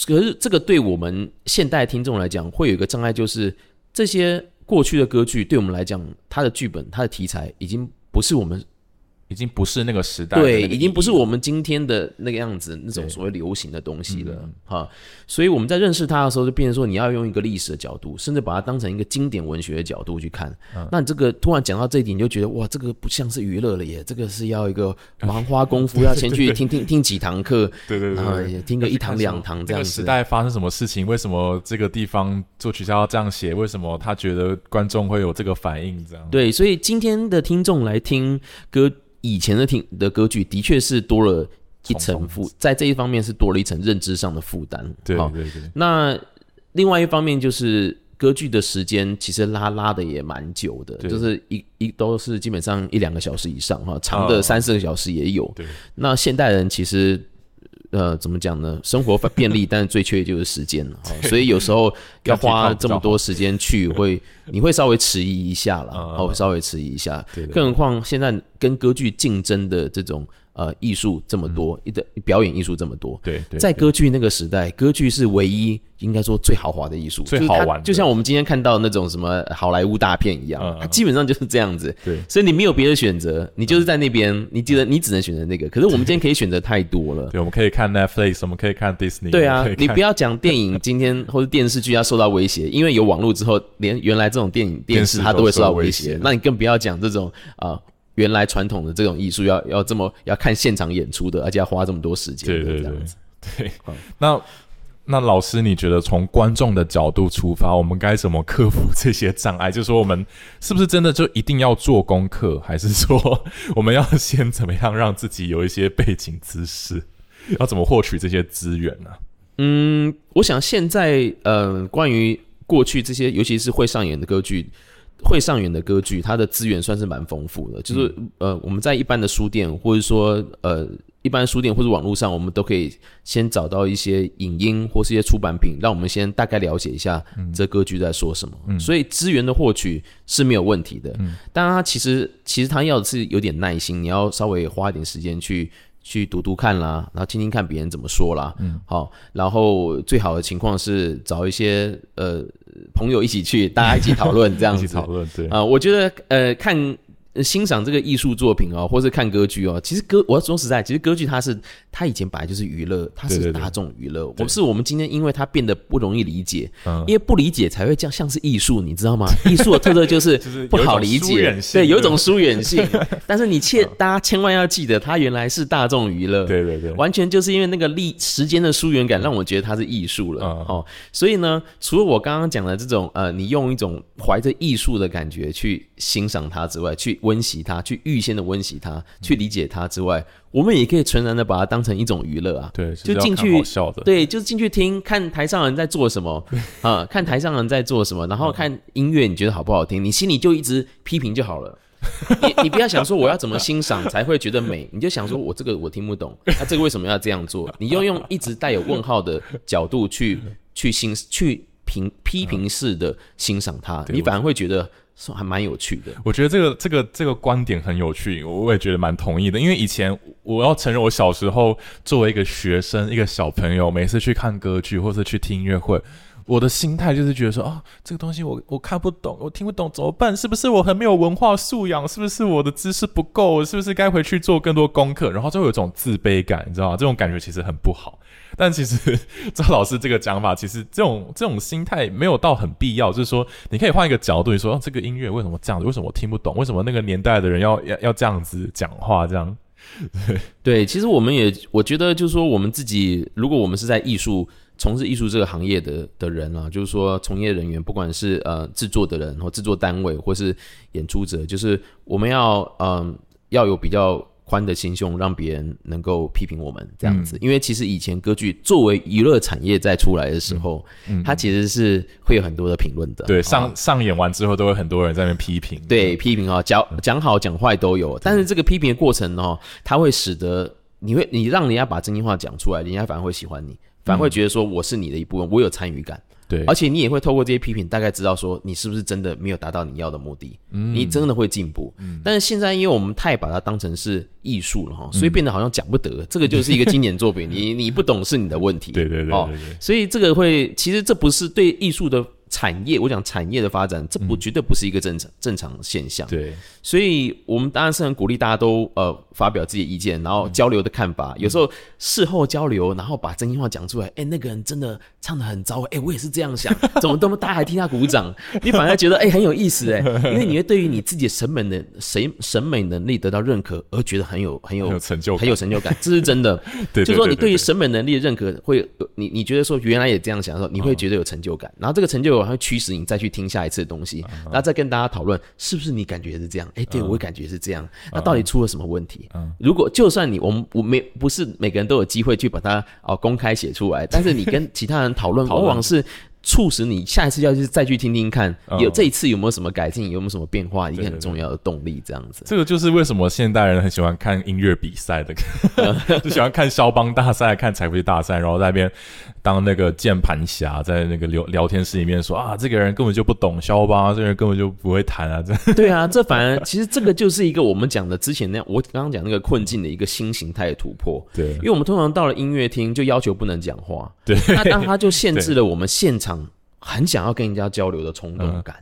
Speaker 2: 可是这个对我们现代听众来讲，会有一个障碍，就是这些过去的歌剧对我们来讲，它的剧本、它的题材已经不是我们。
Speaker 1: 已经不是那个时代，
Speaker 2: 对，已经不是我们今天的那个样子，那种所谓流行的东西了，哈。所以我们在认识它的时候，就变成说，你要用一个历史的角度，甚至把它当成一个经典文学的角度去看。那你这个突然讲到这一点，你就觉得哇，这个不像是娱乐了耶，这个是要一个 蛮花功夫，要先去听听听几堂课，
Speaker 1: 对对
Speaker 2: 对，听个一堂两堂这样子。
Speaker 1: 时代发生什么事情？为什么这个地方作曲家要这样写？为什么他觉得观众会有这个反应？这样
Speaker 2: 对，所以今天的听众来听歌。以前的听的歌剧的确是多了一层负，在这一方面是多了一层认知上的负担。
Speaker 1: 对对对。
Speaker 2: 那另外一方面就是歌剧的时间其实拉拉的也蛮久的，就是一一都是基本上一两个小时以上哈，长的三四个小时也有。
Speaker 1: 对。
Speaker 2: 那现代人其实。呃，怎么讲呢？生活便利，但是最缺的就是时间了。所以有时候要花这么多时间去，会你会稍微迟疑一下了，哦，稍微迟疑一下。更何况现在跟歌剧竞争的这种。呃，艺术这么多，一的表演艺术这么多，
Speaker 1: 对，
Speaker 2: 在歌剧那个时代，歌剧是唯一应该说最豪华的艺术，
Speaker 1: 最好玩，
Speaker 2: 就像我们今天看到那种什么好莱坞大片一样，它基本上就是这样子。
Speaker 1: 对，
Speaker 2: 所以你没有别的选择，你就是在那边，你记得你只能选择那个。可是我们今天可以选择太多了，
Speaker 1: 对，我们可以看 Netflix，我们可以看 Disney。
Speaker 2: 对啊，你不要讲电影，今天或者电视剧要受到威胁，因为有网络之后，连原来这种电影电视它都会受到威胁。那你更不要讲这种啊。原来传统的这种艺术要要这么要看现场演出的，而且要花这么多时间，
Speaker 1: 对对对，对。那那老师，你觉得从观众的角度出发，我们该怎么克服这些障碍？就是说，我们是不是真的就一定要做功课，还是说 我们要先怎么样让自己有一些背景知识？要怎么获取这些资源呢？
Speaker 2: 嗯，我想现在呃，关于过去这些，尤其是会上演的歌剧。会上演的歌剧，它的资源算是蛮丰富的。就是呃，我们在一般的书店，或者说呃，一般书店或者网络上，我们都可以先找到一些影音或是一些出版品，让我们先大概了解一下这歌剧在说什么。所以资源的获取是没有问题的。当然，它其实其实它要的是有点耐心，你要稍微花一点时间去去读读看啦，然后听听看别人怎么说啦。嗯，好，然后最好的情况是找一些呃。朋友一起去，大家一起讨论这样子。
Speaker 1: 讨论对
Speaker 2: 啊，我觉得呃看。欣赏这个艺术作品哦，或是看歌剧哦，其实歌我要说实在，其实歌剧它是它以前本来就是娱乐，它是大众娱乐。不是我们今天因为它变得不容易理解，因为不理解才会这样像是艺术，你知道吗？艺术的特色就是不好理解，对，有一种疏远性。但是你切，大家千万要记得，它原来是大众娱乐，
Speaker 1: 对对对，
Speaker 2: 完全就是因为那个历时间的疏远感，让我觉得它是艺术了哦。所以呢，除了我刚刚讲的这种呃，你用一种怀着艺术的感觉去欣赏它之外，去。温习它，去预先的温习它，去理解它之外，我们也可以纯然的把它当成一种娱乐啊。
Speaker 1: 对，
Speaker 2: 就进去，
Speaker 1: 笑的，
Speaker 2: 对，就是进去听，看台上人在做什么 啊，看台上人在做什么，然后看音乐，你觉得好不好听？你心里就一直批评就好了。你你不要想说我要怎么欣赏才会觉得美，你就想说我这个我听不懂，那这个为什么要这样做？你要用一直带有问号的角度去去欣去评批评式的欣赏它，你反而会觉得。是还蛮有趣的，
Speaker 1: 我觉得这个这个这个观点很有趣，我也觉得蛮同意的。因为以前我要承认，我小时候作为一个学生，一个小朋友，每次去看歌剧或者去听音乐会，我的心态就是觉得说啊，这个东西我我看不懂，我听不懂怎么办？是不是我很没有文化素养？是不是我的知识不够？是不是该回去做更多功课？然后就会有一种自卑感，你知道吗？这种感觉其实很不好。但其实 赵老师这个讲法，其实这种这种心态没有到很必要。就是说，你可以换一个角度，你说这个音乐为什么这样子？为什么我听不懂？为什么那个年代的人要要要这样子讲话？这样
Speaker 2: 对 对，其实我们也我觉得，就是说，我们自己如果我们是在艺术从事艺术这个行业的的人啊，就是说从业人员，不管是呃制作的人或制作单位，或是演出者，就是我们要嗯要有比较。宽的心胸，让别人能够批评我们这样子。因为其实以前歌剧作为娱乐产业在出来的时候，它其实是会有很多的评论的。
Speaker 1: 对，上上演完之后，都会很多人在那边批评。
Speaker 2: 对，批评啊，讲讲好讲坏都有。但是这个批评的过程哦，它会使得你会你让人家把真心话讲出来，人家反而会喜欢你，反而会觉得说我是你的一部分，我有参与感。
Speaker 1: 对，
Speaker 2: 而且你也会透过这些批评，大概知道说你是不是真的没有达到你要的目的，嗯你真的会进步。嗯但是现在，因为我们太把它当成是艺术了哈，所以变得好像讲不得。这个就是一个经典作品，你 你不懂是你的问题。
Speaker 1: 对对对对对。
Speaker 2: 所以这个会，其实这不是对艺术的。产业，我讲产业的发展，这不绝对不是一个正常正常现象。
Speaker 1: 对，
Speaker 2: 所以我们当然是很鼓励大家都呃发表自己的意见，然后交流的看法。有时候事后交流，然后把真心话讲出来。哎，那个人真的唱的很糟，哎，我也是这样想。怎么都大家还替他鼓掌？你反而觉得哎很有意思哎，因为你会对于你自己的审美的审审美能力得到认可，而觉得很有很有
Speaker 1: 成就
Speaker 2: 很有成就感，这是真的。
Speaker 1: 对，
Speaker 2: 就说你对于审美能力的认可，会你你觉得说原来也这样想的时候，你会觉得有成就感。然后这个成就。会驱使你再去听下一次的东西，然后再跟大家讨论是不是你感觉是这样？哎，对我感觉是这样。那到底出了什么问题？如果就算你我们我没不是每个人都有机会去把它哦公开写出来，但是你跟其他人讨论，往往是。促使你下一次要去再去听听看，有这一次有没有什么改进，有没有什么变化，一个很重要的动力，这样子。
Speaker 1: 这个就是为什么现代人很喜欢看音乐比赛的，就喜欢看肖邦大赛、看彩绘大赛，然后在那边当那个键盘侠，在那个聊聊天室里面说啊，这个人根本就不懂肖邦，这个人根本就不会弹啊，这。
Speaker 2: 对啊，这反而其实这个就是一个我们讲的之前那样，我刚刚讲那个困境的一个新形态的突破。
Speaker 1: 对，
Speaker 2: 因为我们通常到了音乐厅就要求不能讲话，
Speaker 1: 对，
Speaker 2: 那当他就限制了我们现场。很想要跟人家交流的冲动感，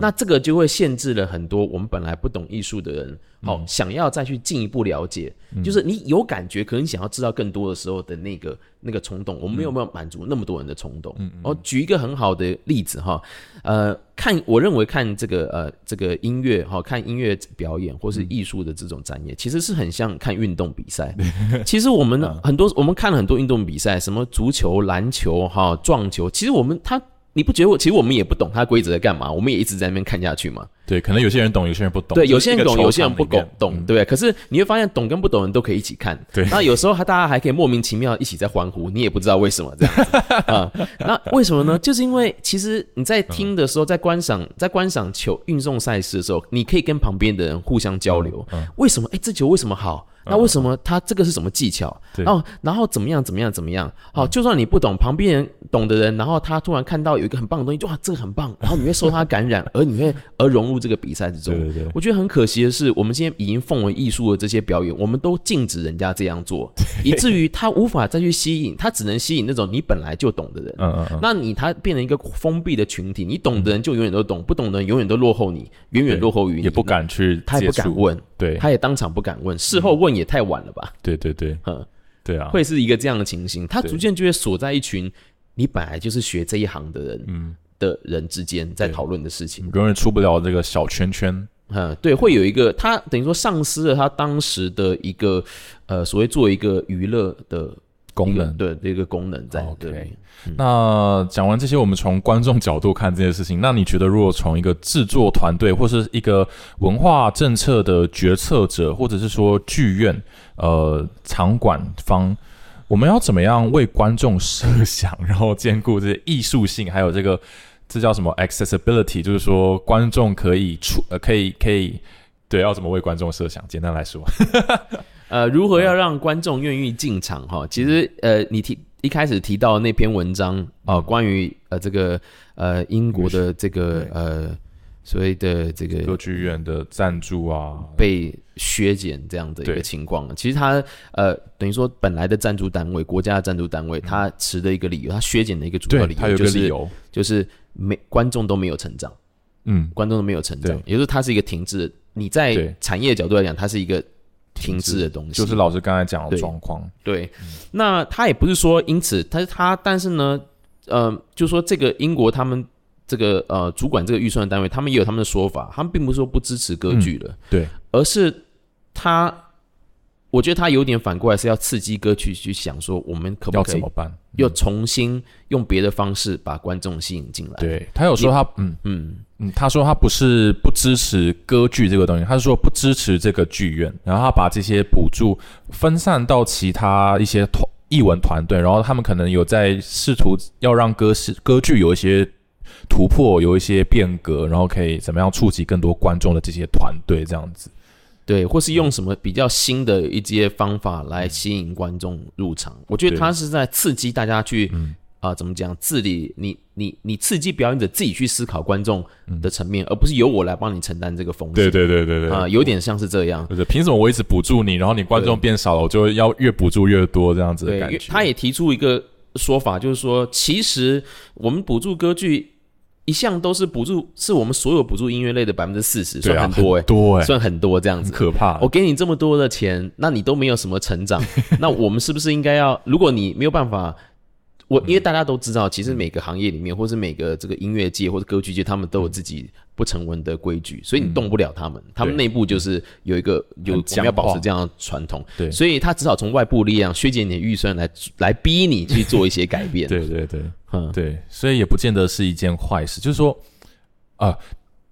Speaker 2: 那这个就会限制了很多我们本来不懂艺术的人，好想要再去进一步了解，就是你有感觉，可能想要知道更多的时候的那个那个冲动，我们有没有满足那么多人的冲动。哦，举一个很好的例子哈，呃，看我认为看这个呃这个音乐哈，看音乐表演或是艺术的这种展演，其实是很像看运动比赛。其实我们很多我们看了很多运动比赛，什么足球、篮球哈、撞球，其实我们他。你不觉得我其实我们也不懂它规则在干嘛？我们也一直在那边看下去嘛。
Speaker 1: 对，可能有些人懂，有些人不懂。
Speaker 2: 对，有些人懂，有些人不懂，懂对不对？可是你会发现，懂跟不懂人都可以一起看。
Speaker 1: 对，
Speaker 2: 那有时候还大家还可以莫名其妙一起在欢呼，你也不知道为什么这样子啊？那为什么呢？就是因为其实你在听的时候，在观赏在观赏球运送赛事的时候，你可以跟旁边的人互相交流。为什么？哎，这球为什么好？那为什么他这个是什么技巧？然后，然后怎么样怎么样怎么样？好，就算你不懂，旁边人懂的人，然后他突然看到有一个很棒的东西，就哇，这个很棒，然后 你会受他感染，而你会而融入这个比赛之中。
Speaker 1: 对对对，
Speaker 2: 我觉得很可惜的是，我们今天已经奉为艺术的这些表演，我们都禁止人家这样做，以至于他无法再去吸引，他只能吸引那种你本来就懂的人。嗯嗯嗯。那你他变成一个封闭的群体，你懂的人就永远都懂，不懂的人永远都落后你，远远落后于你，
Speaker 1: 也不敢去，
Speaker 2: 他也不敢问。
Speaker 1: 对，
Speaker 2: 他也当场不敢问，事后问也太晚了吧？
Speaker 1: 对对对，嗯，对啊，
Speaker 2: 会是一个这样的情形，他逐渐就会锁在一群你本来就是学这一行的人，嗯，的人之间在讨论的事情，
Speaker 1: 永远出不了这个小圈圈。
Speaker 2: 嗯，对，会有一个他等于说丧失了他当时的一个呃所谓做一个娱乐的。
Speaker 1: 功能
Speaker 2: 对这个功能在对。
Speaker 1: 那讲完这些，我们从观众角度看这件事情，那你觉得如果从一个制作团队或是一个文化政策的决策者，或者是说剧院呃场馆方，我们要怎么样为观众设想，然后兼顾这些艺术性，还有这个这叫什么 accessibility，就是说观众可以出呃可以可以对要怎么为观众设想？简单来说。
Speaker 2: 呃，如何要让观众愿意进场？哈，其实呃，你提一开始提到那篇文章啊，关于呃这个呃英国的这个呃所谓的这个
Speaker 1: 歌剧院的赞助啊，
Speaker 2: 被削减这样的一个情况，其实他呃等于说本来的赞助单位，国家的赞助单位，他持的一个理由，他削减的一个主要理由就是就是没观众都没有成长，嗯，观众都没有成长，也就是它是一个停滞。你在产业角度来讲，它是一个。停滞的东西，
Speaker 1: 就是老师刚才讲的状况。
Speaker 2: 对，那他也不是说因此，他是他，但是呢，呃，就说这个英国他们这个呃主管这个预算的单位，他们也有他们的说法，他们并不是说不支持歌剧了，
Speaker 1: 对，
Speaker 2: 而是他我觉得他有点反过来是要刺激歌曲去想说，我们可不可以
Speaker 1: 要怎么办？
Speaker 2: 又重新用别的方式把观众吸引进来？
Speaker 1: 对他有说他嗯
Speaker 2: 嗯，
Speaker 1: 嗯，他说他不是不支持歌剧这个东西，他是说不支持这个剧院，然后他把这些补助分散到其他一些团艺文团队，然后他们可能有在试图要让歌是歌剧有一些突破，有一些变革，然后可以怎么样触及更多观众的这些团队这样子。
Speaker 2: 对，或是用什么比较新的一些方法来吸引观众入场？我觉得他是在刺激大家去
Speaker 1: 嗯
Speaker 2: 啊、怎么讲？自理你你你刺激表演者自己去思考观众
Speaker 1: 嗯
Speaker 2: 的层面，而不是由我来帮你承担这个风险。
Speaker 1: 对对对对对
Speaker 2: 啊、有点像是这样。
Speaker 1: 就是凭什么我一直补助你，然后你观众变少了，我就要越补助越多这样子的
Speaker 2: 对，因
Speaker 1: 感觉。
Speaker 2: 他也提出一个说法，就是说，其实我们补助歌剧一向都是补助，是我们所有补助音乐类的百分之四十，算很多哎、
Speaker 1: 多哎、
Speaker 2: 算很多这样子。
Speaker 1: 可怕。
Speaker 2: 我给你这么多的钱，那你都没有什么成长，那我们是不是应该要？如果你没有办法，我因为大家都知道，其实每个行业里面，或是每个这个音乐界或者歌剧界，他们都有自己不成文的规矩，所以你动不了他们。他们内部就是有一个有我们要保持这样的传统，
Speaker 1: 对
Speaker 2: 所以他只好从外部力量削减你的预算来来逼你去做一些改变。
Speaker 1: 对对对
Speaker 2: 嗯，
Speaker 1: 对，所以也不见得是一件坏事。就是说，呃，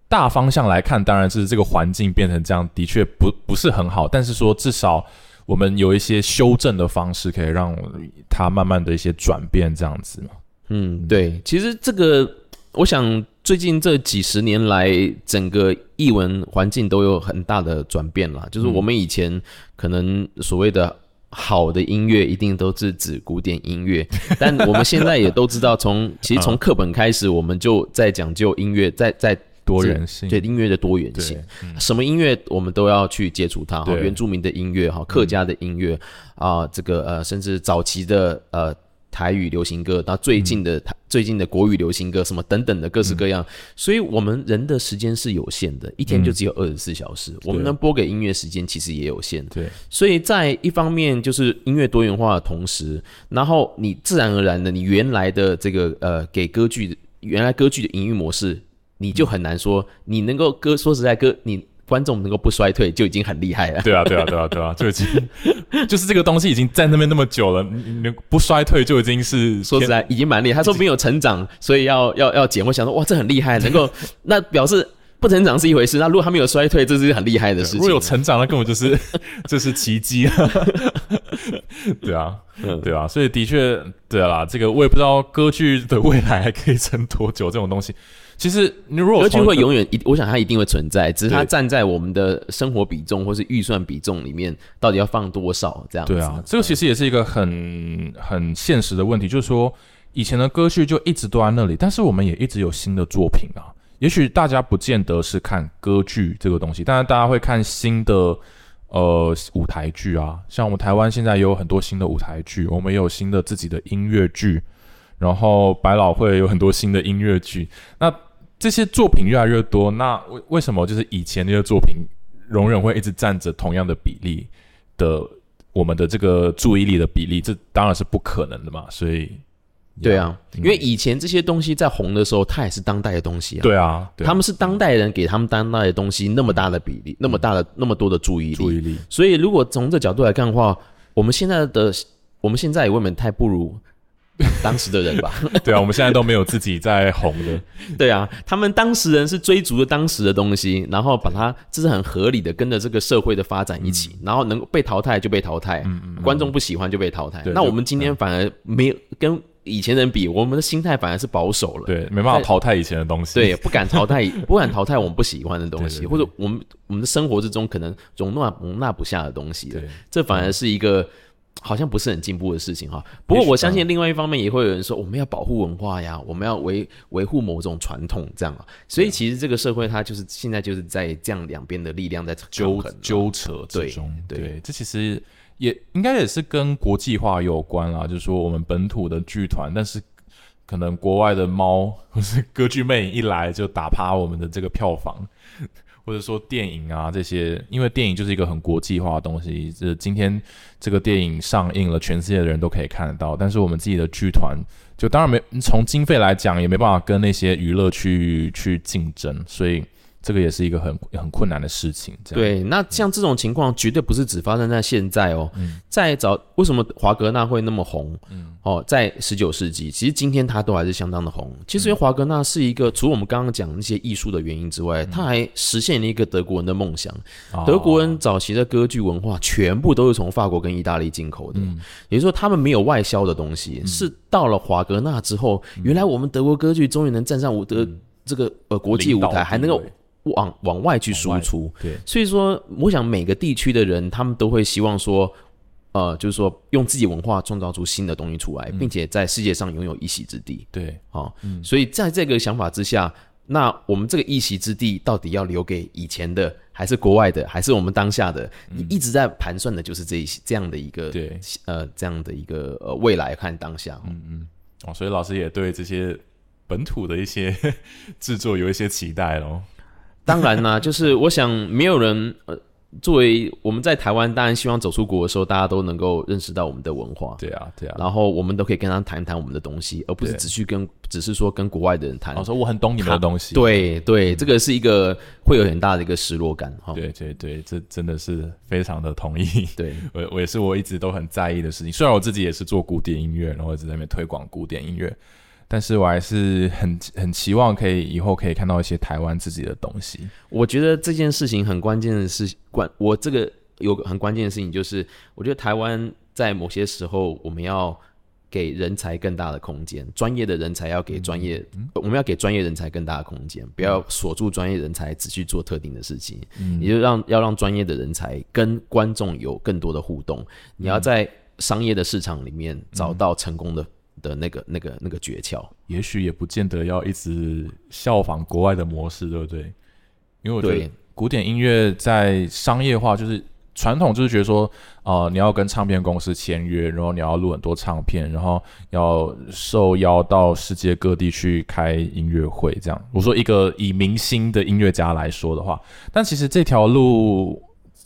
Speaker 1: 大方向来看，当然是这个环境变成这样，的确不不是很好。但是说，至少我们有一些修正的方式，可以让它慢慢的一些转变，这样子嘛。
Speaker 2: 嗯，对，其实这个，我想最近这几十年来，整个译文环境都有很大的转变啦。就是我们以前可能所谓的好的音乐，一定都是指古典音乐，但我们现在也都知道从，其实从课本开始，我们就在讲究音乐，在在
Speaker 1: 多元性，
Speaker 2: 对音乐的多元性，，
Speaker 1: 嗯。
Speaker 2: 什么音乐我们都要去接触它哈，原住民的音乐哈，客家的音乐啊、这个呃，甚至早期的呃台语流行歌，到最近的、台最近的国语流行歌，什么等等的各式各样。所以我们人的时间是有限的，一天就只有二十四小时，我们能播给音乐时间其实也有限。
Speaker 1: 对。
Speaker 2: 所以在一方面就是音乐多元化的同时，然后你自然而然的，你原来的这个呃给歌剧原来歌剧的营运模式，你就很难说你能够歌说实在歌你。观众能够不衰退就已经很厉害了。
Speaker 1: 对啊，对啊，对啊，对啊，就已经就是这个东西已经在那边那么久了，不衰退就已经是
Speaker 2: 说实在，已经蛮厉害。他说没有成长，所以要 要要减。我想说，哇，这很厉害，能够 那表示不成长是一回事，那如果他没有衰退，这是很厉害的事情。
Speaker 1: 如果有成长，那根本就是这是奇迹啊！对啊，
Speaker 2: 嗯
Speaker 1: 对啊，所以的确，对啦，这个我也不知道歌剧的未来还可以撑多久。这种东西，其实你如果
Speaker 2: 歌剧会永远一，我想它一定会存在，只是它站在我们的生活比重或是预算比重里面，到底要放多少这样子。
Speaker 1: 对啊，这个其实也是一个很很现实的问题，就是说以前的歌剧就一直都在那里，但是我们也一直有新的作品啊。也许大家不见得是看歌剧这个东西，但是大家会看新的呃舞台剧啊，像我们台湾现在也有很多新的舞台剧，我们也有新的自己的音乐剧，然后百老汇有很多新的音乐剧，那这些作品越来越多，那为为什么就是以前那些作品容忍会一直占着同样的比例的我们的这个注意力的比例，这当然是不可能的嘛，所以
Speaker 2: 对啊，
Speaker 1: 嗯。
Speaker 2: 因为以前这些东西在红的时候，它也是当代的东西啊。
Speaker 1: 对啊，对啊。
Speaker 2: 他们是当代人给他们当代的东西那么大的比例，那么大的那么多的注意力。
Speaker 1: 注意力，
Speaker 2: 所以如果从这角度来看的话，我们现在的我们现在也未免太不如 当时的人吧？
Speaker 1: 对啊，我们现在都没有自己在红的，
Speaker 2: 对啊，他们当时人是追逐着当时的东西，然后把它这是很合理的跟着这个社会的发展一起，
Speaker 1: 嗯
Speaker 2: 然后能够被淘汰就被淘汰，观众不喜欢就被淘汰。那我们今天反而没有跟以前人比，我们的心态反而是保守了。
Speaker 1: 对，没办法淘汰以前的东西，
Speaker 2: 对，不敢淘汰，不敢淘汰我们不喜欢的东西，
Speaker 1: 对对对
Speaker 2: 或者我们我们的生活之中可能容纳容纳不下的东西
Speaker 1: 对，
Speaker 2: 这反而是一个好像不是很进步的事情哈。不过我相信另外一方面也会有人说，我们要保护文化呀，我们要维维护某种传统这样啊。所以其实这个社会它就是现在就是在这样两边的力量在
Speaker 1: 纠。纠扯之
Speaker 2: 对
Speaker 1: 中，
Speaker 2: 对
Speaker 1: 对，这其实也应该也是跟国际化有关啦，就是说我们本土的剧团，但是可能国外的猫或是歌剧魅影一来就打趴我们的这个票房，或者说电影啊这些，因为电影就是一个很国际化的东西，这今天这个电影上映了，全世界的人都可以看得到，但是我们自己的剧团就当然没从经费来讲也没办法跟那些娱乐去去竞争，所以这个也是一个很很困难的事情。
Speaker 2: 对，那像这种情况绝对不是只发生在现在哦，在早为什么华格纳会那么红？嗯。哦，在十九世纪，其实今天它都还是相当的红。其实华格纳是一个，除了我们刚刚讲那些艺术的原因之外，他还实现了一个德国人的梦想。德国人早期的歌剧文化全部都是从法国跟意大利进口的，也就是说他们没有外销的东西，是到了华格纳之后，原来我们德国歌剧终于能站上舞德这个呃国际舞台，还能够往往外去输出。
Speaker 1: 对，
Speaker 2: 所以说，我想每个地区的人，他们都会希望说。呃，就是说用自己文化创造出新的东西出来，并且在世界上拥有一席之地。
Speaker 1: 对，
Speaker 2: 好，所以在这个想法之下，那我们这个一席之地到底要留给以前的，还是国外的，还是我们当下的？你一直在盘算的就是这一这样的一个
Speaker 1: 对，
Speaker 2: 呃，这样的一个呃未来看当下。
Speaker 1: 嗯嗯，哦，所以老师也对这些本土的一些 制作有一些期待咯。
Speaker 2: 当然呢，就是我想没有人呃。作为我们在台湾，当然希望走出国的时候，大家都能够认识到我们的文化。
Speaker 1: 对啊，对啊。
Speaker 2: 然后我们都可以跟他谈谈我们的东西，而不是只去跟，只是说跟国外的人谈。
Speaker 1: 我说我很懂你们的东西。
Speaker 2: 对对，这个是一个会有很大的一个失落感。哈，
Speaker 1: 对对对，这真的是非常的同意。
Speaker 2: 对，
Speaker 1: 我我也是我一直都很在意的事情。虽然我自己也是做古典音乐，然后一直在那边推广古典音乐。但是我还是很很期望可以以后可以看到一些台湾自己的东西。
Speaker 2: 我觉得这件事情很关键的是关，我这个有个很关键的事情就是，我觉得台湾在某些时候我们要给人才更大的空间，专业的人才要给专业，我们要给专业人才更大的空间，不要锁住专业人才只去做特定的事情，也就让要让专业的人才跟观众有更多的互动。你要在商业的市场里面找到成功的。的那个、那个、那个诀窍，
Speaker 1: 也许也不见得要一直效仿国外的模式，对不对？因为我觉得古典音乐在商业化，就是传统就是觉得说，啊，你要跟唱片公司签约，然后你要录很多唱片，然后要受邀到世界各地去开音乐会，这样。我说一个以明星的音乐家来说的话，但其实这条路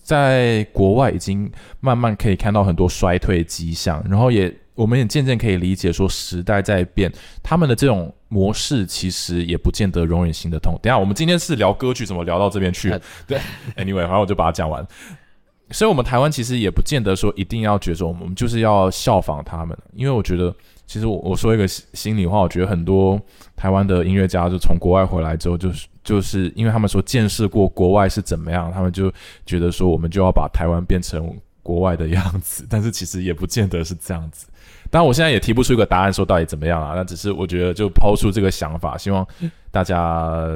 Speaker 1: 在国外已经慢慢可以看到很多衰退迹象，然后也。我们也渐渐可以理解，说时代在变，他们的这种模式其实也不见得永远行得通。等下，我们今天是聊歌剧，怎么聊到这边去？对，Anyway，反正我就把它讲完。所以，我们台湾其实也不见得说一定要觉得我们就是要效仿他们，因为我觉得，其实我我说一个心里话，我觉得很多台湾的音乐家就从国外回来之后，就是就是因为他们说见识过国外是怎么样，他们就觉得说我们就要把台湾变成国外的样子，但是其实也不见得是这样子。当然，我现在也提不出一个答案，说到底怎么样啊？那只是我觉得就抛出这个想法，希望大家，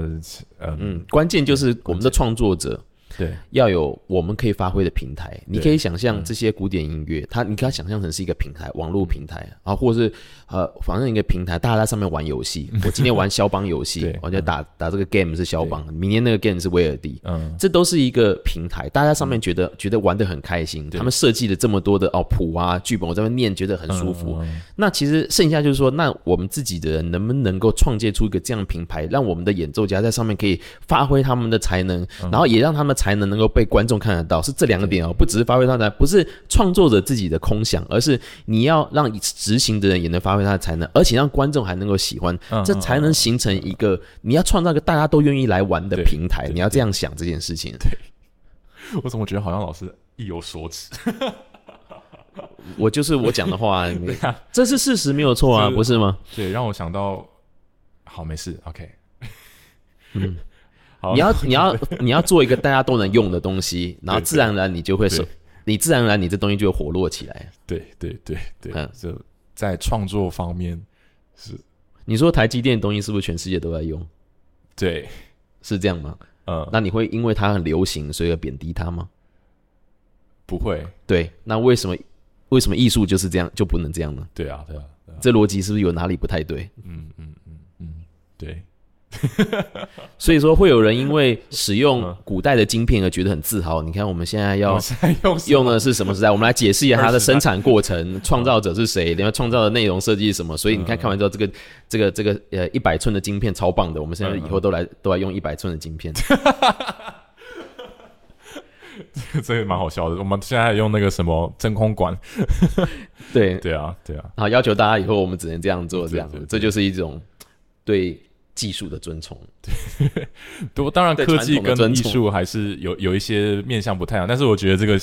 Speaker 2: 嗯，关键就是我们的创作者。
Speaker 1: 对，
Speaker 2: 要有我们可以发挥的平台。你可以想象这些古典音乐，它你可以想象成是一个平台，网络平台啊，或者是呃，反正一个平台，大家在上面玩游戏。我今天玩肖邦游戏，我就打打这个 game 是肖邦，明天那个 game 是威尔第，嗯，这都是一个平台，大家上面觉得觉得玩的很开心。他们设计了这么多的哦谱啊剧本，我在那念觉得很舒服。那其实剩下就是说，那我们自己的人能不能够创建出一个这样平台，让我们的演奏家在上面可以发挥他们的才能，然后也让他们。才能能够被观众看得到，是这两个点哦，不只是发挥他的，不是创作者自己的空想，而是你要让执行的人也能发挥他的才能，而且让观众还能够喜欢，这才能形成一个你要创造一个大家都愿意来玩的平台。你要这样想这件事情。
Speaker 1: 对，我怎么觉得好像老师意有所指？
Speaker 2: 我就是我讲的话，这是事实，没有错啊，不是吗？
Speaker 1: 对，让我想到，好，没事，OK，嗯。
Speaker 2: 你要你要你要做一个大家都能用的东西，然后自然而然你就会是，你自然而然你这东西就会活络起来。
Speaker 1: 对对对对，嗯，就在创作方面是。
Speaker 2: 你说台积电的东西是不是全世界都在用？
Speaker 1: 对，
Speaker 2: 是这样吗？嗯，那你会因为它很流行，所以而贬低它吗？
Speaker 1: 不会。
Speaker 2: 对，那为什么为什么艺术就是这样就不能这样呢？
Speaker 1: 对啊，对啊，
Speaker 2: 这逻辑是不是有哪里不太对？
Speaker 1: 嗯嗯嗯嗯，对。
Speaker 2: 所以说，会有人因为使用古代的晶片而觉得很自豪。你看，我们现在要
Speaker 1: 用
Speaker 2: 用的是什么时代？我们来解释一下它的生产过程，创造者是谁？然后，创造的内容设计是什么？所以你看，看完之后，这个这个这个呃，一百寸的晶片超棒的。我们现在以后都来都来用一百寸的晶片。
Speaker 1: 这个蛮好笑的。我们现在用那个什么真空管。
Speaker 2: 对
Speaker 1: 对啊，对啊。
Speaker 2: 然后要求大家以后我们只能这样做，这样子，这就是一种对。技术的尊崇。
Speaker 1: 不，当然科技跟艺术还是有有一些面向不太一样，但是我觉得这个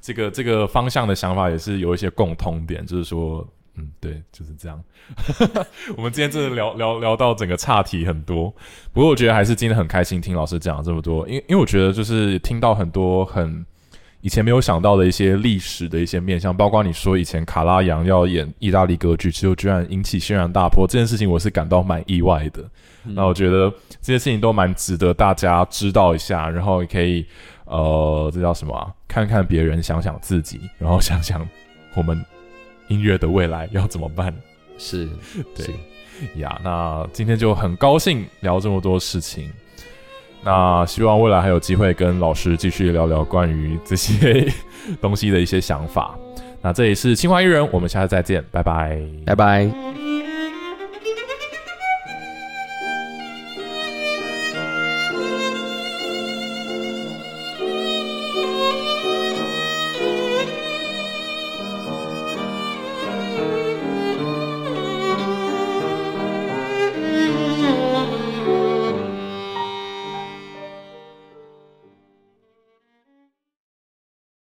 Speaker 1: 这个这个方向的想法也是有一些共通点，就是说，嗯，对，就是这样。我们今天真的聊聊聊到整个岔题很多，不过我觉得还是今天很开心听老师讲了这么多，因为因为我觉得就是听到很多很以前没有想到的一些历史的一些面向，包括你说以前卡拉扬要演意大利歌剧，之后居然引起轩然大波，这件事情我是感到蛮意外的。那我觉得这些事情都蛮值得大家知道一下，然后也可以呃，这叫什么、啊？看看别人，想想自己，然后想想我们音乐的未来要怎么办
Speaker 2: 是，
Speaker 1: 对
Speaker 2: 是
Speaker 1: 呀。那今天就很高兴聊这么多事情。那希望未来还有机会跟老师继续聊聊关于这些 东西的一些想法。那这里是清华艺人，我们下次再见，拜拜。
Speaker 2: 拜拜。